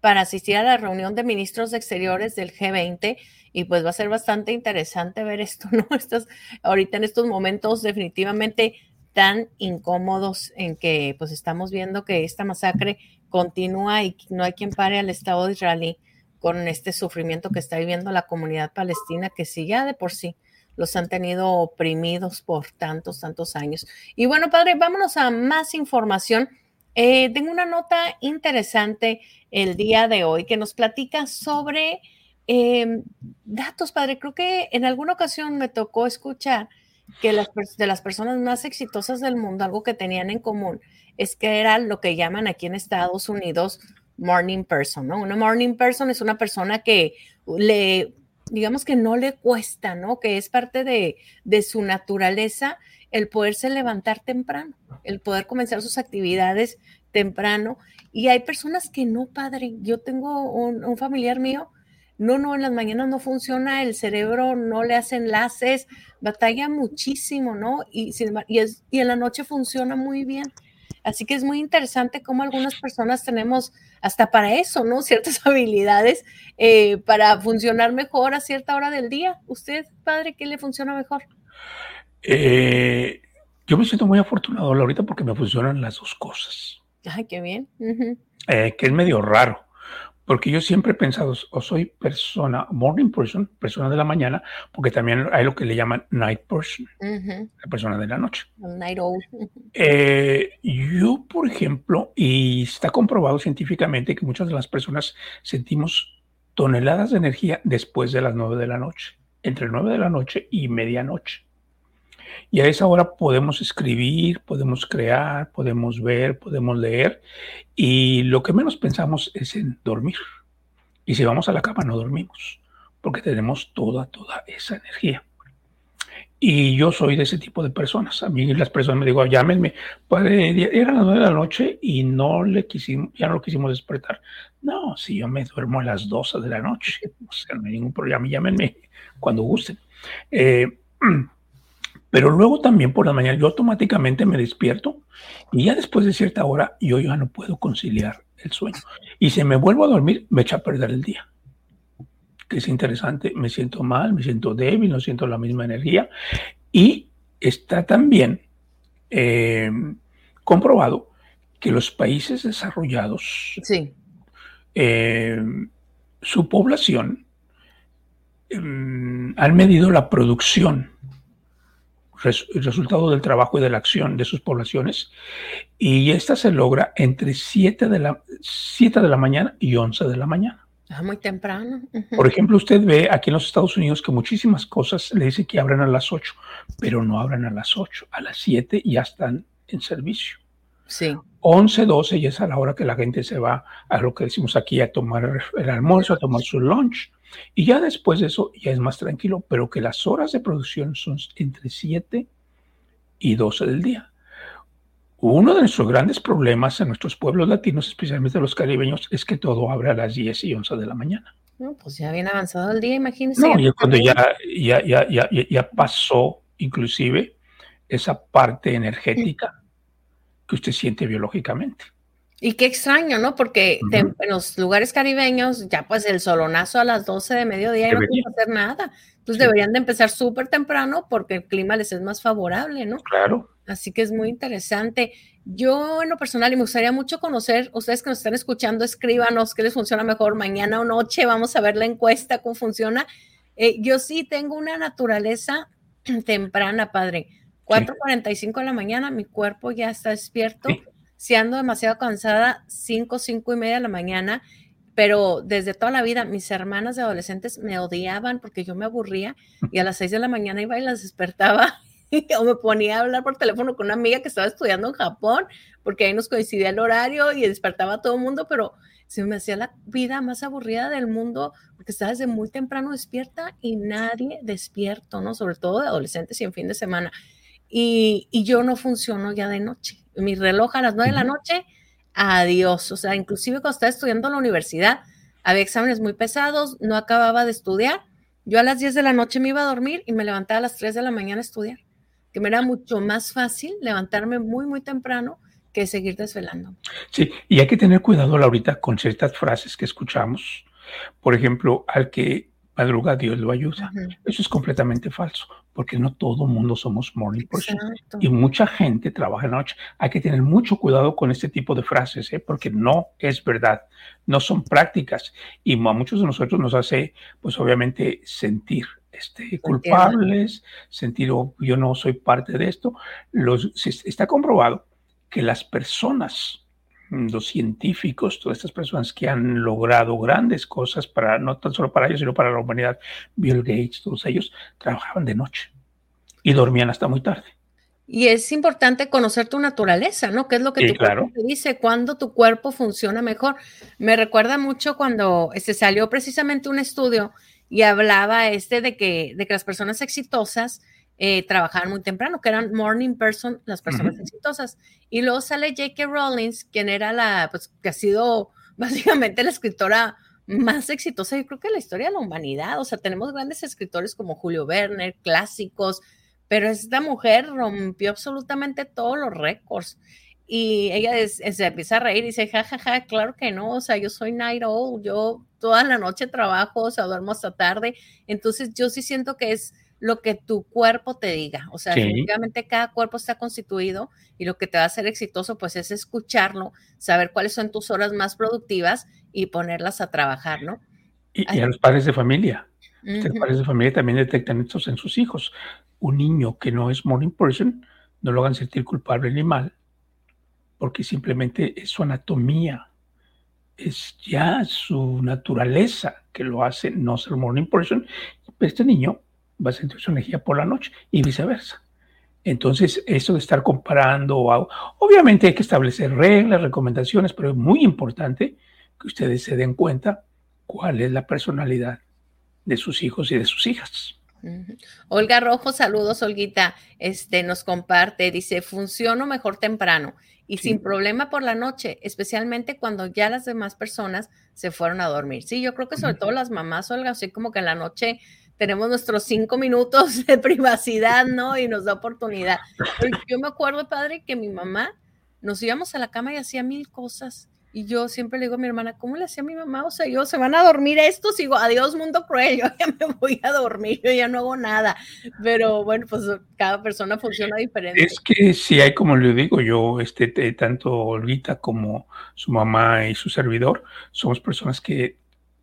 para asistir a la reunión de ministros de exteriores del G20 y pues va a ser bastante interesante ver esto, ¿no? Estos, ahorita en estos momentos definitivamente tan incómodos en que pues estamos viendo que esta masacre continúa y no hay quien pare al Estado de israelí con este sufrimiento que está viviendo la comunidad palestina, que sí ya de por sí los han tenido oprimidos por tantos, tantos años. Y bueno, padre, vámonos a más información. Eh, tengo una nota interesante el día de hoy que nos platica sobre Em, datos, padre, creo que en alguna ocasión me tocó escuchar que las, de las personas más exitosas del mundo, algo que tenían en común, es que era lo que llaman aquí en Estados Unidos morning person, ¿no? Una morning person es una persona que le, digamos que no le cuesta, ¿no? Que es parte de, de su naturaleza el poderse levantar temprano, el poder comenzar sus actividades temprano. Y hay personas que no, padre. Yo tengo un, familiar mío no, no, en las mañanas no funciona, el cerebro no le hace enlaces, batalla muchísimo, ¿no? Y, y, es, y en la noche funciona muy bien. Así que es muy interesante cómo algunas personas tenemos hasta para eso, ¿no? Ciertas habilidades eh, para funcionar mejor a cierta hora del día. ¿Usted, padre, qué le funciona mejor? Eh, yo me siento muy afortunado ahorita porque me funcionan las dos cosas. Ay, qué bien. Eh, que es medio raro porque yo siempre he pensado, o soy persona, morning person, persona de la mañana, porque también hay lo que le llaman night person, la persona de la noche. Night owl. Eh, yo, por ejemplo, y está comprobado científicamente que muchas de las personas sentimos toneladas de energía después de las nueve de la noche, entre nueve de la noche y medianoche. Y a esa hora podemos escribir, podemos crear, podemos ver, podemos leer. Y lo que menos pensamos es en dormir. Y si vamos a la cama no dormimos, porque tenemos toda, toda esa energía. Y yo soy de ese tipo de personas. A mí las personas me digo, llámenme. Padre, era las nueve de la noche y no le quisimos, ya no lo quisimos despertar. No, si yo me duermo a las 12 de la noche, o sea, no hay ningún problema. Llámenme cuando gusten. Eh, Pero luego también por la mañana yo automáticamente me despierto y ya después de cierta hora yo ya no puedo conciliar el sueño. Y si me vuelvo a dormir, me echa a perder el día. Que es interesante, me siento mal, me siento débil, no siento la misma energía. Y está también eh, comprobado que los países desarrollados, sí. eh, su población, eh, han medido la producción el resultado del trabajo y de la acción de sus poblaciones. Y esta se logra entre 7 de la, 7 de la mañana y 11 de la mañana. Ah, muy temprano. Por ejemplo, usted ve aquí en los Estados Unidos que muchísimas cosas le dicen que abren a las 8, pero no abren a las 8. A las 7 ya están en servicio. Sí. 11, 12 y es a la hora que la gente se va a lo que decimos aquí a tomar el almuerzo, a tomar su lunch. Y ya después de eso ya es más tranquilo, pero que las horas de producción son entre 7 y 12 del día. Uno de nuestros grandes problemas en nuestros pueblos latinos, especialmente los caribeños, es que todo abre a las 10 y 11 de la mañana. No, pues ya bien avanzado el día, imagínese. No, y cuando ya, ya, ya, ya, ya pasó inclusive esa parte energética que usted siente biológicamente. Y qué extraño, ¿no? Porque en los lugares caribeños ya pues el solonazo a las 12 de mediodía no puede hacer nada. Entonces deberían de empezar súper temprano porque el clima les es más favorable, ¿no? Claro. Así que es muy interesante. Yo en lo personal y me gustaría mucho conocer, ustedes que nos están escuchando, escríbanos qué les funciona mejor mañana o noche, vamos a ver la encuesta, cómo funciona. Eh, yo sí tengo una naturaleza temprana, padre 4.45 de la mañana, mi cuerpo ya está despierto. Si ando demasiado cansada, 5, 5 y media de la mañana, pero desde toda la vida mis hermanas de adolescentes me odiaban porque yo me aburría y a las 6 de la mañana iba y las despertaba o me ponía a hablar por teléfono con una amiga que estaba estudiando en Japón porque ahí nos coincidía el horario y despertaba a todo el mundo, pero se me hacía la vida más aburrida del mundo porque estaba desde muy temprano despierta y nadie despierto, ¿no? Sobre todo de adolescentes y en fin de semana. Y, y yo no funciono ya de noche. Mi reloj a las nueve de la noche, adiós. O sea, inclusive cuando estaba estudiando en la universidad, había exámenes muy pesados, no acababa de estudiar. Yo a las 10 de la noche me iba a dormir y me levantaba a las 3 de la mañana a estudiar, que me era mucho más fácil levantarme muy, muy temprano que seguir desvelando. Sí, y hay que tener cuidado, Laurita, con ciertas frases que escuchamos. Por ejemplo, al que madruga Dios lo ayuda. Eso es completamente falso, porque no todo mundo somos morning person. Y mucha gente trabaja en la noche. Hay que tener mucho cuidado con este tipo de frases, ¿eh? porque no es verdad, no son prácticas. Y a muchos de nosotros nos hace, pues obviamente, sentir este, culpables, sentir, oh, yo no soy parte de esto. Los, está comprobado que las personas, los científicos, todas estas personas que han logrado grandes cosas para, no tan solo para ellos, sino para la humanidad, Bill Gates, todos ellos, trabajaban de noche y dormían hasta muy tarde. Y es importante conocer tu naturaleza, ¿no? ¿Qué es lo que tu cuerpo te dice? Cuando tu cuerpo funciona mejor. Me recuerda mucho cuando se este, salió precisamente un estudio y hablaba este de que, de que las personas exitosas eh, trabajaban muy temprano, que eran morning person, las personas exitosas. Y luego sale J.K. Rowling, quien era la, pues, que ha sido básicamente la escritora más exitosa, yo creo que en la historia de la humanidad. O sea, tenemos grandes escritores como Julio Verne, clásicos, pero esta mujer rompió absolutamente todos los récords. Y ella se empieza a reír y dice, jajaja, ja, ja, claro que no, o sea, yo soy night owl, yo toda la noche trabajo, o sea, duermo hasta tarde. Entonces, yo sí siento que es lo que tu cuerpo te diga. O sea, definitivamente cada cuerpo está constituido y lo que te va a hacer exitoso, pues es escucharlo, saber cuáles son tus horas más productivas y ponerlas a trabajar, ¿no? Y, a los padres de familia. Los padres de familia también detectan estos en sus hijos. Un niño que no es morning person, no lo hagan sentir culpable ni mal, porque simplemente es su anatomía, es ya su naturaleza que lo hace no ser morning person. Este niño va a sentir su energía por la noche y viceversa. Entonces, eso de estar comparando, obviamente hay que establecer reglas, recomendaciones, pero es muy importante que ustedes se den cuenta cuál es la personalidad de sus hijos y de sus hijas. Olga Rojo, saludos, Olguita. Este nos comparte, dice, funciono mejor temprano y sin problema por la noche, especialmente cuando ya las demás personas se fueron a dormir. Sí, yo creo que sobre todo las mamás, Olga, así como que en la noche tenemos nuestros cinco minutos de privacidad, ¿no? Y nos da oportunidad. yo me acuerdo, padre, que mi mamá nos íbamos a la cama y hacía mil cosas. Y yo siempre le digo a mi hermana, ¿cómo le hacía a mi mamá? O sea, yo se van a dormir estos, digo, adiós mundo cruel, yo ya me voy a dormir, yo ya no hago nada. Pero bueno, pues cada persona funciona diferente. Es que si hay, como le digo yo, este, tanto Olvita como su mamá y su servidor, somos personas que,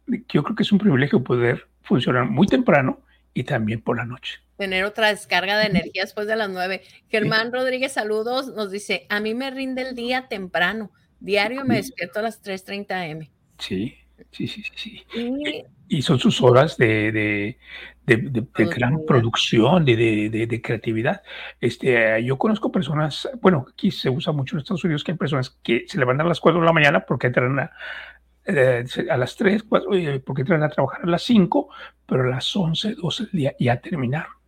que yo creo que es un privilegio poder funcionar muy temprano y también por la noche. Tener otra descarga de energía después de las nueve. Germán Rodríguez, saludos, nos dice, a mí me rinde el día temprano, diario me despierto a las 3.30 am. Sí, sí, sí, sí. Y, son sus horas de, de, gran producción, de, creatividad. Este, yo conozco personas, bueno, aquí se usa mucho en Estados Unidos que hay personas que se levantan a las 4 de la mañana porque entran a, eh, a las 3, 4, porque entran a trabajar a las 5, pero a las 11, 12 del día ya terminaron.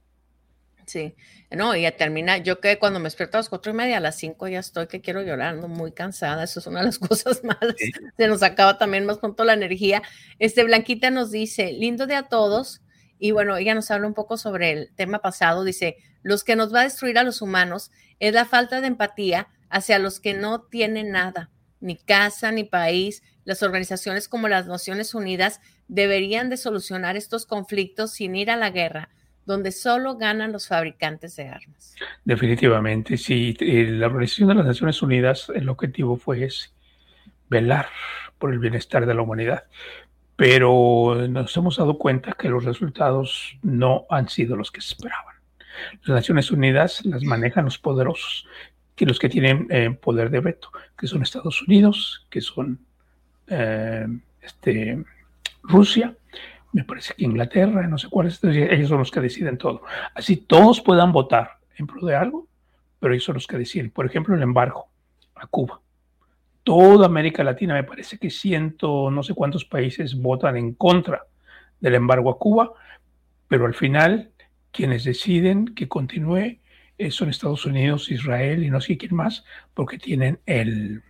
Sí, no, y ya termina. Yo que cuando me despierto a las 4 y media, a las 5 ya estoy que quiero llorar, muy cansada. Eso es una de las cosas malas. Se nos acaba también más pronto la energía. Este Blanquita nos dice, lindo día a todos. Y bueno, ella nos habla un poco sobre el tema pasado. Dice, los que nos va a destruir a los humanos es la falta de empatía hacia los que no tienen nada, ni casa, ni país, las organizaciones como las Naciones Unidas deberían de solucionar estos conflictos sin ir a la guerra, donde solo ganan los fabricantes de armas. Definitivamente, sí. Eh, la Organización de las Naciones Unidas, el objetivo fue velar por el bienestar de la humanidad. Pero nos hemos dado cuenta que los resultados no han sido los que se esperaban. Las Naciones Unidas las manejan los poderosos, que los que tienen eh, poder de veto, que son Estados Unidos, que son eh, este, Rusia, me parece que Inglaterra, no sé cuáles, ellos son los que deciden todo. Así todos puedan votar en pro de algo, pero ellos son los que deciden. Por ejemplo, el embargo a Cuba. Toda América Latina, me parece que ciento, no sé cuántos países votan en contra del embargo a Cuba, pero al final quienes deciden que continúe son Estados Unidos, Israel y no sé quién más, porque tienen el,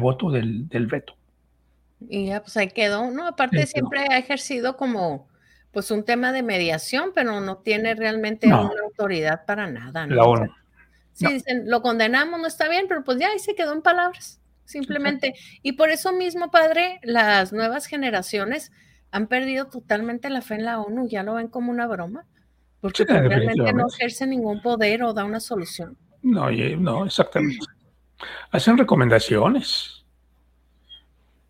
voto del, veto. Y ya, pues ahí quedó, ¿no? Aparte siempre ha ejercido como, pues un tema de mediación, pero no tiene realmente una autoridad para nada, ¿no? La ONU. sí, dicen, lo condenamos, no está bien, pero pues ya ahí se quedó en palabras, simplemente. Y por eso mismo, padre, las nuevas generaciones han perdido totalmente la fe en la ONU, ya lo ven como una broma, porque pues, realmente no ejerce ningún poder o da una solución. No, no, exactamente. Hacen recomendaciones.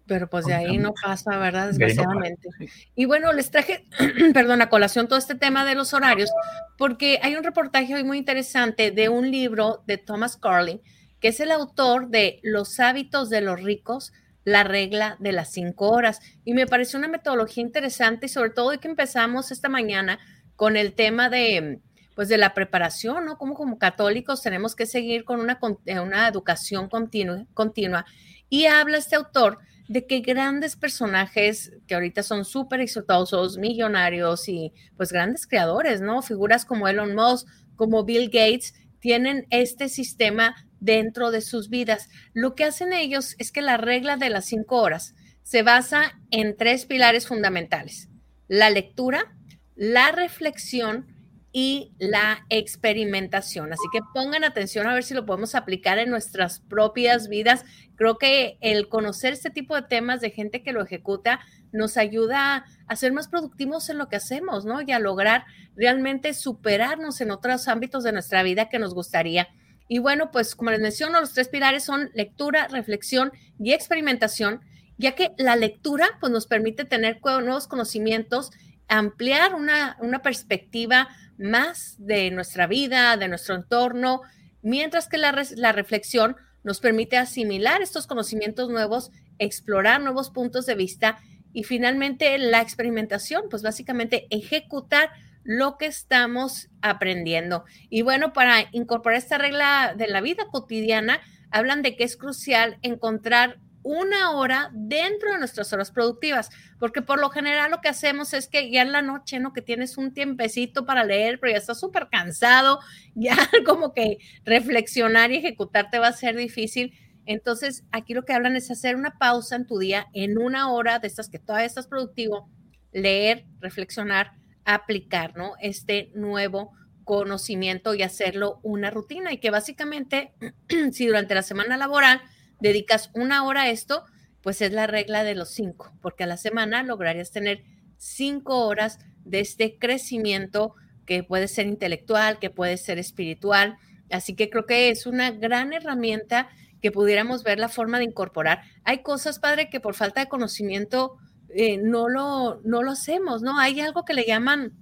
Pero pues de ahí no pasa, ¿verdad? Desgraciadamente. Y bueno, les traje, perdón, a colación todo este tema de los horarios, porque hay un reportaje hoy muy interesante de un libro de Thomas Carlin, que es el autor de Los hábitos de los ricos, la regla de las cinco horas. Y me pareció una metodología interesante y sobre todo de que empezamos esta mañana con el tema de, pues de la preparación, ¿no? Como como católicos tenemos que seguir con una, eh, una educación continua, continua. Y habla este autor de que grandes personajes que ahorita son súper exitosos, millonarios y pues grandes creadores, ¿no? Figuras como Elon Musk, como Bill Gates, tienen este sistema dentro de sus vidas. Lo que hacen ellos es que la regla de las cinco horas se basa en tres pilares fundamentales. La lectura, la reflexión y la experimentación. Así que pongan atención a ver si lo podemos aplicar en nuestras propias vidas. Creo que el conocer este tipo de temas de gente que lo ejecuta nos ayuda a ser más productivos en lo que hacemos, ¿no? Y a lograr realmente superarnos en otros ámbitos de nuestra vida que nos gustaría. Y bueno, pues como les menciono, los tres pilares son lectura, reflexión y experimentación, ya que la lectura pues, nos permite tener nuevos conocimientos, ampliar una, una perspectiva más de nuestra vida, de nuestro entorno, mientras que la, la reflexión nos permite asimilar estos conocimientos nuevos, explorar nuevos puntos de vista y finalmente la experimentación, pues básicamente ejecutar lo que estamos aprendiendo. Y bueno, para incorporar esta regla de la vida cotidiana, hablan de que es crucial encontrar una hora dentro de nuestras horas productivas, porque por lo general lo que hacemos es que ya en la noche, ¿no? Que tienes un tiempecito para leer, pero ya estás súper cansado, ya como que reflexionar y ejecutar te va a ser difícil. Entonces, aquí lo que hablan es hacer una pausa en tu día, en una hora de estas que todavía estás productivo, leer, reflexionar, aplicar, ¿no? Este nuevo conocimiento y hacerlo una rutina y que básicamente si durante la semana laboral dedicas una hora a esto, pues es la regla de los cinco, porque a la semana lograrías tener cinco horas de este crecimiento que puede ser intelectual, que puede ser espiritual. Así que creo que es una gran herramienta que pudiéramos ver la forma de incorporar. Hay cosas, padre, que por falta de conocimiento eh, no, lo, no lo hacemos, ¿no? Hay algo que le llaman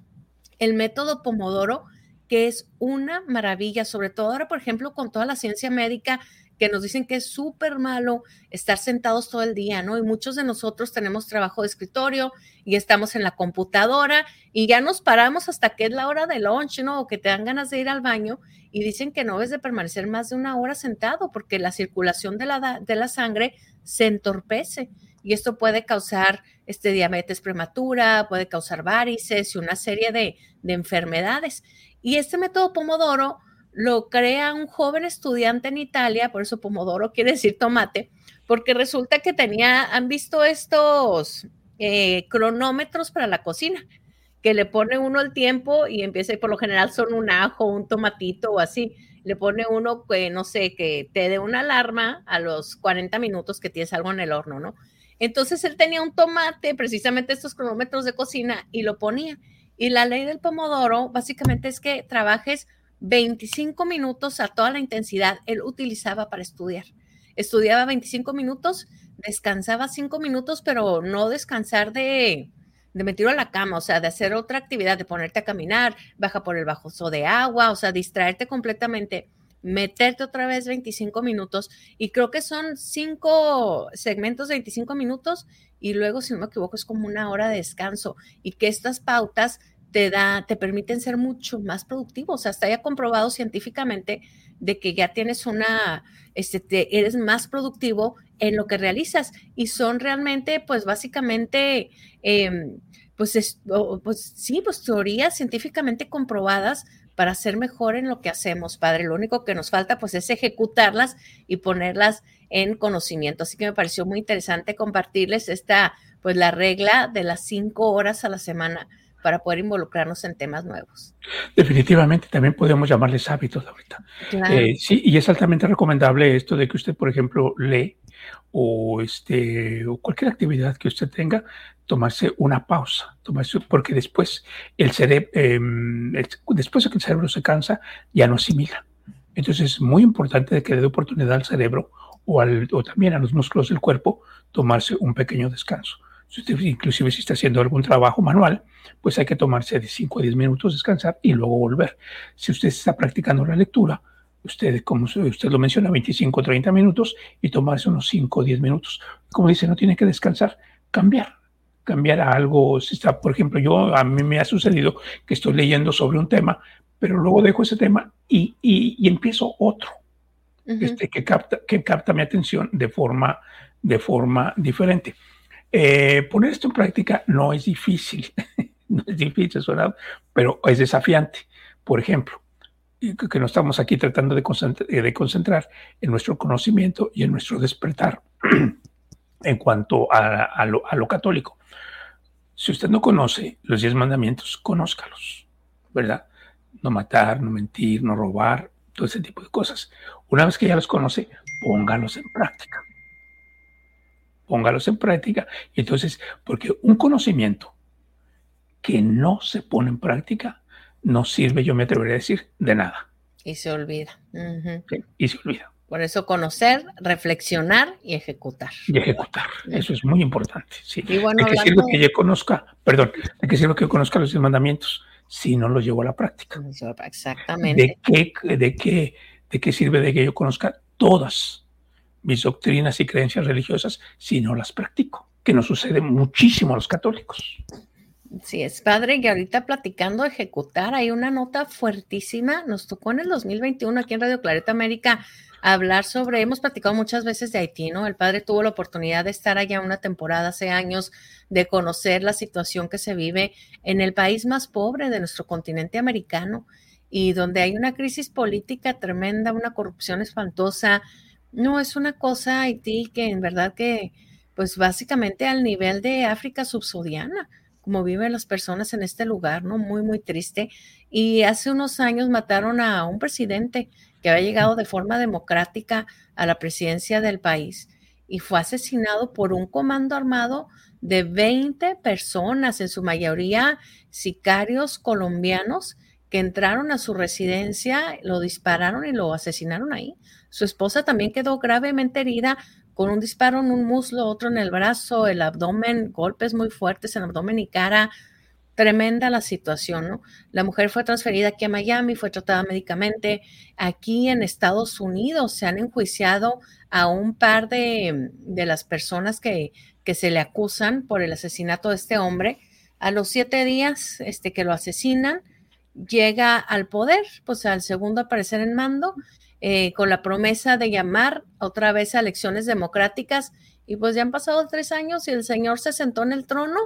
el método Pomodoro, que es una maravilla, sobre todo ahora, por ejemplo, con toda la ciencia médica que nos dicen que es súper malo estar sentados todo el día, ¿no? Y muchos de nosotros tenemos trabajo de escritorio y estamos en la computadora y ya nos paramos hasta que es la hora de lunch, ¿no? O que te dan ganas de ir al baño y dicen que no es de permanecer más de una hora sentado porque la circulación de la, de la sangre se entorpece y esto puede causar este, diabetes prematura, puede causar varices y una serie de, de enfermedades. Y este método Pomodoro lo crea un joven estudiante en Italia, por eso Pomodoro quiere decir tomate, porque resulta que tenía, han visto estos eh, cronómetros para la cocina, que le pone uno el tiempo y empieza, y por lo general son un ajo, un tomatito o así, le pone uno que, no sé, que te dé una alarma a los 40 minutos que tienes algo en el horno, ¿no? Entonces él tenía un tomate, precisamente estos cronómetros de cocina, y lo ponía. Y la ley del pomodoro básicamente es que trabajes 25 minutos a toda la intensidad. Él utilizaba para estudiar. Estudiaba 25 minutos, descansaba 5 minutos, pero no descansar de, de a la cama, o sea, de hacer otra actividad, de ponerte a caminar, baja por el bajoso de agua, o sea, distraerte completamente, meterte otra vez 25 minutos y creo que son cinco segmentos de 25 minutos y luego, si no me equivoco, es como una hora de descanso y que estas pautas te da, te permiten ser mucho más productivos. O sea, está ya comprobado científicamente de que ya tienes una, este, eres más productivo en lo que realizas y son realmente, pues básicamente, em, pues, pues sí, pues teorías científicamente comprobadas para ser mejor en lo que hacemos, padre. Lo único que nos falta, pues, es ejecutarlas y ponerlas en conocimiento. Así que me pareció muy interesante compartirles esta, pues, la regla de las cinco horas a la semana para poder involucrarnos en temas nuevos. Definitivamente, también podemos llamarles hábitos ahorita. Eh, sí, y es altamente recomendable esto de que usted, por ejemplo, lee o, este, o cualquier actividad que usted tenga, tomarse una pausa, tomarse, porque después el cerebro, em, después de que el cerebro se cansa, ya no asimila. Entonces es muy importante que le dé oportunidad al cerebro o, al, o también a los músculos del cuerpo tomarse un pequeño descanso. Si usted, inclusive si está haciendo algún trabajo manual, pues hay que tomarse de 5 a 10 minutos, descansar y luego volver. Si usted está practicando la lectura, usted, como usted lo menciona, 25 o 30 minutos y tomarse unos 5 o 10 minutos. Como dice, no tiene que descansar, cambiar, cambiar a algo. Si está, por ejemplo, yo a mí me ha sucedido que estoy leyendo sobre un tema, pero luego dejo ese tema y, y, empiezo otro. este, que, capta, que capta mi atención de forma, de forma diferente. Eh, poner esto en práctica no es difícil, no es difícil, suena, pero es desafiante. Por ejemplo, que no estamos aquí tratando de concentrar, de concentrar en nuestro conocimiento y en nuestro despertar en cuanto a, lo, a, lo, católico. Si usted no conoce los diez mandamientos, conózcalos, ¿verdad? No matar, no mentir, no robar, todo ese tipo de cosas. Una vez que ya los conoce, póngalos en práctica póngalos en práctica. Y entonces, porque un conocimiento que no se pone en práctica no sirve, yo me atrevería a decir, de nada. Y se olvida. y se olvida. Por eso conocer, reflexionar y ejecutar. Y ejecutar. Eso es muy importante. Sí. Y bueno, ¿De qué sirve que yo conozca, perdón, de qué sirve que yo conozca los mandamientos si no los llevo a la práctica? Exactamente. ¿De qué, de qué, de qué sirve de que yo conozca todas mis doctrinas y creencias religiosas si no las practico, que nos sucede muchísimo a los católicos. Sí, es padre que ahorita platicando ejecutar, hay una nota fuertísima, nos tocó en el 2021 aquí en Radio Clareta América hablar sobre, hemos platicado muchas veces de Haití, ¿no? El padre tuvo la oportunidad de estar allá una temporada hace años, de conocer la situación que se vive en el país más pobre de nuestro continente americano y donde hay una crisis política tremenda, una corrupción espantosa, no, es una cosa Haití que en verdad que, pues básicamente al nivel de África subsahariana, como viven las personas en este lugar, ¿no? Muy, muy triste. Y hace unos años mataron a un presidente que había llegado de forma democrática a la presidencia del país y fue asesinado por un comando armado de 20 personas, en su mayoría sicarios colombianos, que entraron a su residencia, lo dispararon y lo asesinaron ahí. Su esposa también quedó gravemente herida con un disparo en un muslo, otro en el brazo, el abdomen, golpes muy fuertes en abdomen y cara. Tremenda la situación, ¿no? La mujer fue transferida aquí a Miami, fue tratada médicamente. Aquí en Estados Unidos se han enjuiciado a un par de, de las personas que, que se le acusan por el asesinato de este hombre. A los siete días este, que lo asesinan, llega al poder, pues al segundo aparecer en mando, eh, con la promesa de llamar otra vez a elecciones democráticas. Y pues ya han pasado tres años y el señor se sentó en el trono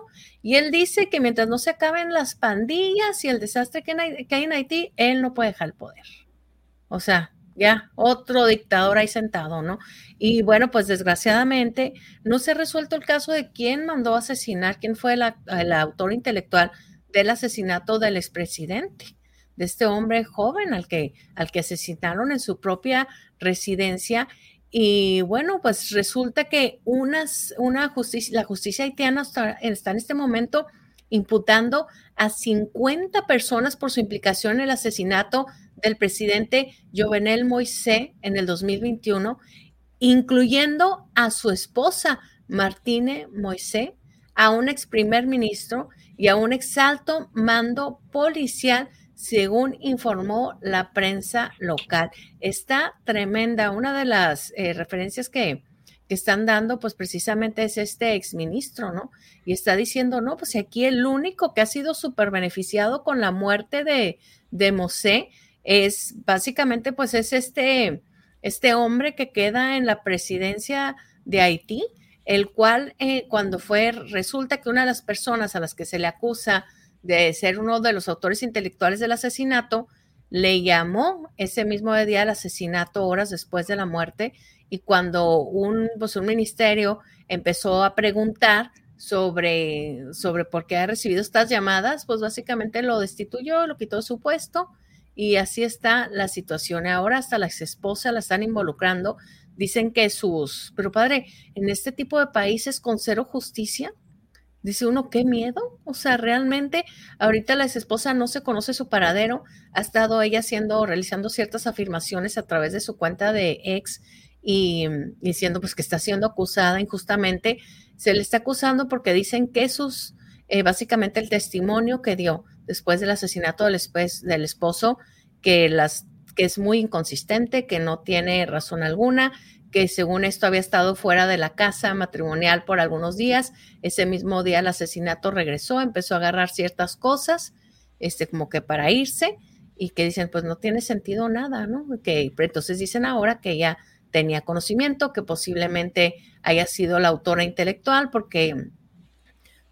y él dice que mientras no se acaben las pandillas y el desastre que, hay en Haití, él no puede dejar el poder. O sea, ya otro dictador ahí sentado, ¿no? Y bueno, pues desgraciadamente no se ha resuelto el caso de quién mandó asesinar, quién fue el autor intelectual del asesinato del expresidente de este hombre joven al que, al que asesinaron en su propia residencia. Y bueno, pues resulta que unas, una justicia, la justicia haitiana está, en este momento imputando a 50 personas por su implicación en el asesinato del presidente Jovenel Moisés en el 2021, incluyendo a su esposa Martine Moisés, a un ex primer ministro y a un exalto mando policial, según informó la prensa local. Está tremenda. Una de las eh, referencias que, que están dando, pues precisamente es este exministro, ¿no? Y está diciendo, no, pues aquí el único que ha sido súper beneficiado con la muerte de, de Mosé es básicamente, pues es este, este hombre que queda en la presidencia de Haití, el cual eh, cuando fue, resulta que una de las personas a las que se le acusa de ser uno de los autores intelectuales del asesinato, le llamó ese mismo día el asesinato horas después de la muerte y cuando un, pues un ministerio empezó a preguntar sobre, sobre por qué ha recibido estas llamadas, pues básicamente lo destituyó, lo quitó de su puesto y así está la situación. Ahora hasta la ex esposa la están involucrando Dicen que sus, pero padre, en este tipo de países con cero justicia, dice uno, qué miedo. O sea, realmente ahorita la ex esposa no se conoce su paradero, ha estado ella haciendo, realizando ciertas afirmaciones a través de su cuenta de ex y diciendo pues que está siendo acusada injustamente. Se le está acusando porque dicen que sus, eh, básicamente el testimonio que dio después del asesinato del esposo, que las que es muy inconsistente, que no tiene razón alguna, que según esto había estado fuera de la casa matrimonial por algunos días. Ese mismo día el asesinato regresó, empezó a agarrar ciertas cosas, este, como que para irse, y que dicen, pues no tiene sentido nada, ¿no? Que entonces dicen ahora que ella tenía conocimiento, que posiblemente haya sido la autora intelectual, porque,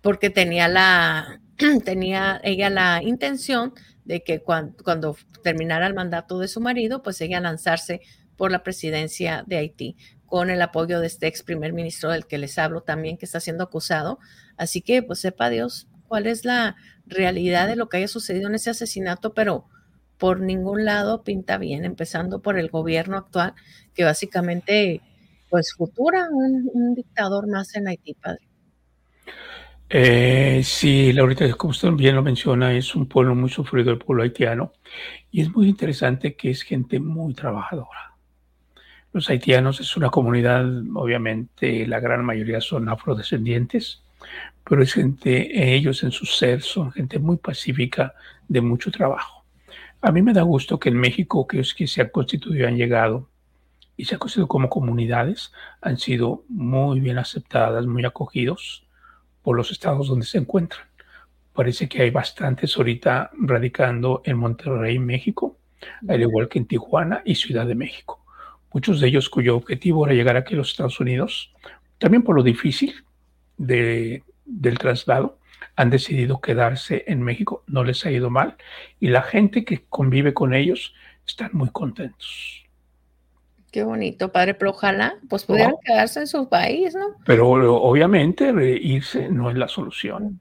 porque tenía la, tenía ella la intención de que cuando, terminara el mandato de su marido, pues ella lanzarse por la presidencia de Haití, con el apoyo de este ex primer ministro del que les hablo también, que está siendo acusado. Así que, pues sepa Dios cuál es la realidad de lo que haya sucedido en ese asesinato, pero por ningún lado pinta bien, empezando por el gobierno actual, que básicamente, pues futura un, un dictador más en Haití, padre. Eh, sí, Laurita, como usted bien lo menciona, es un pueblo muy sufrido, el pueblo haitiano, y es muy interesante que es gente muy trabajadora. Los haitianos es una comunidad, obviamente la gran mayoría son afrodescendientes, pero es gente, ellos en su ser son gente muy pacífica, de mucho trabajo. A mí me da gusto que en México, que es que se han constituido, han llegado y se han constituido como comunidades, han sido muy bien aceptadas, muy acogidos por los estados donde se encuentran. Parece que hay bastantes ahorita radicando en Monterrey, México, al igual que en Tijuana y Ciudad de México. Muchos de ellos cuyo objetivo era llegar aquí a los Estados Unidos, también por lo difícil de, del traslado, han decidido quedarse en México, no les ha ido mal, y la gente que convive con ellos están muy contentos. Qué bonito, padre, pero ojalá pues pudieran quedarse en su país, ¿no? Pero obviamente irse no es la solución.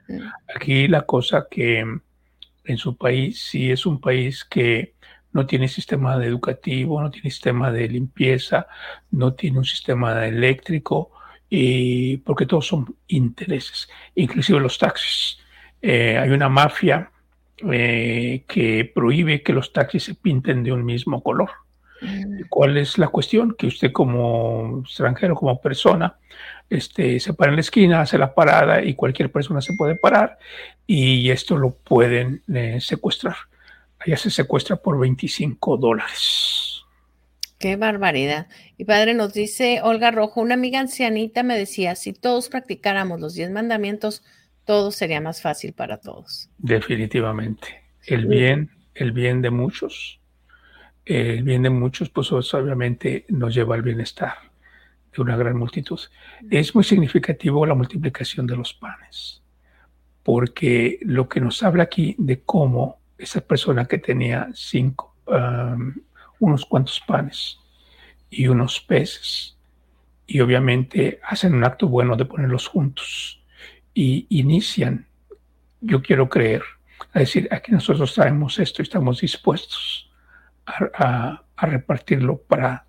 Aquí la cosa que en su país sí es un país que no tiene sistema educativo, no tiene sistema de limpieza, no tiene un sistema eléctrico, y porque todos son intereses, inclusive los taxis. Eh, hay una mafia eh, que prohíbe que los taxis se pinten de un mismo color. Mm. ¿Cuál es la cuestión? Que usted como extranjero, como persona, este, se para en la esquina, hace la parada y cualquier persona se puede parar y esto lo pueden eh, secuestrar. Allá se secuestra por 25 dólares. Qué barbaridad. Y padre, nos dice Olga Rojo, una amiga ancianita me decía, si todos practicáramos los 10 mandamientos, todo sería más fácil para todos. Definitivamente. El bien, el bien de muchos el bien de muchos, pues obviamente nos lleva al bienestar de una gran multitud. Es muy significativo la multiplicación de los panes, porque lo que nos habla aquí de cómo esa persona que tenía cinco, unos cuantos panes y unos peces, y obviamente hacen un acto bueno de ponerlos juntos y inician, yo quiero creer, a decir, aquí nosotros traemos esto y estamos dispuestos a, repartirlo para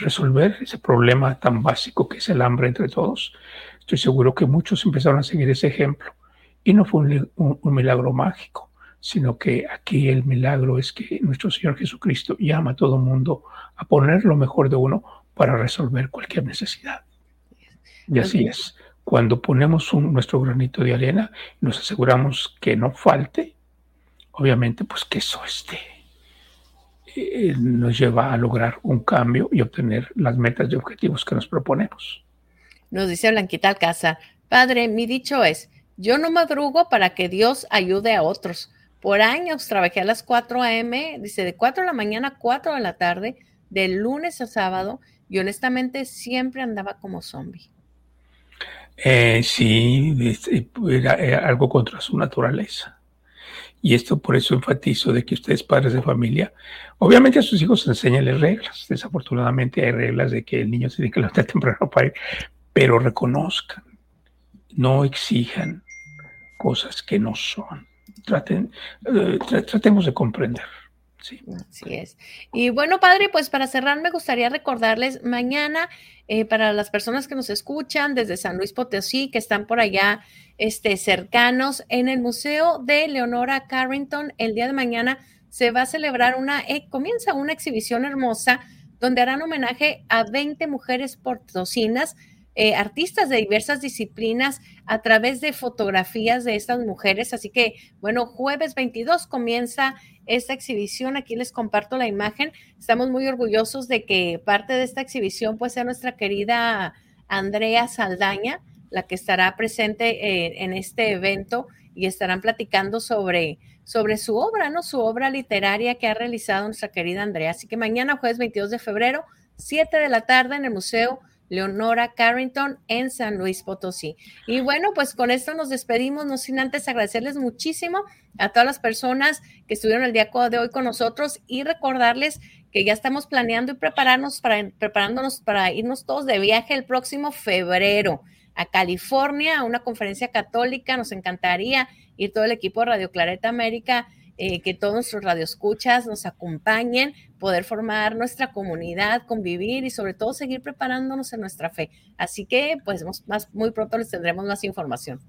resolver ese problema tan básico que es el hambre entre todos. Estoy seguro que muchos empezaron a seguir ese ejemplo. Y no fue un, milagro mágico, sino que aquí el milagro es que nuestro Señor Jesucristo llama a todo mundo a poner lo mejor de uno para resolver cualquier necesidad. Y así es. cuando ponemos un, nuestro granito de arena, nos aseguramos que no falte, obviamente, pues que eso esté eh, nos lleva a lograr un cambio y obtener las metas y objetivos que nos proponemos. Nos dice Blanquita Alcázar, padre, mi dicho es, yo no madrugo para que Dios ayude a otros. Por años trabajé a las 4 a.m., dice, de 4 de la mañana a 4 de la tarde, de lunes a sábado, y honestamente siempre andaba como zombie. Eh, sí, era, algo contra su naturaleza. Y esto por eso enfatizo de que ustedes, padres de familia, obviamente a sus hijos enseñanles reglas. Desafortunadamente hay reglas de que el niño se tiene que levantar temprano para ir, pero reconozcan, no exijan cosas que no son. Traten, eh, tratemos de comprender. Sí. Así es. Y bueno, padre, pues para cerrar me gustaría recordarles mañana eh, para las personas que nos escuchan desde San Luis Potosí, que están por allá este, cercanos, en el Museo de Leonora Carrington, el día de mañana se va a celebrar una, eh, comienza una exhibición hermosa donde harán homenaje a 20 mujeres potosinas eh, artistas de diversas disciplinas a través de fotografías de estas mujeres. Así que, bueno, jueves 22 comienza esta exhibición. Aquí les comparto la imagen. Estamos muy orgullosos de que parte de esta exhibición pues sea nuestra querida Andrea Saldaña, la que estará presente eh, en este evento y estarán platicando sobre, sobre su obra, ¿no? Su obra literaria que ha realizado nuestra querida Andrea. Así que mañana, jueves 22 de febrero, 7 de la tarde en el Museo Leonora Carrington en San Luis Potosí. Y bueno, pues con esto nos despedimos, no sin antes agradecerles muchísimo a todas las personas que estuvieron el día de hoy con nosotros y recordarles que ya estamos planeando y prepararnos para, preparándonos para irnos todos de viaje el próximo febrero a California, a una conferencia católica. Nos encantaría ir todo el equipo de Radio Clareta América eh, que todos nuestros radioescuchas nos acompañen, poder formar nuestra comunidad, convivir y sobre todo seguir preparándonos en nuestra fe. Así que, pues, más, muy pronto les tendremos más información.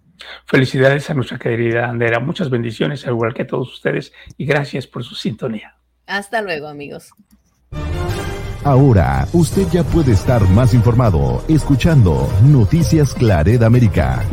Felicidades a nuestra querida Andera. Muchas bendiciones, al igual que a todos ustedes, y gracias por su sintonía. Hasta luego, amigos. Ahora, usted ya puede estar más informado escuchando Noticias Claret América.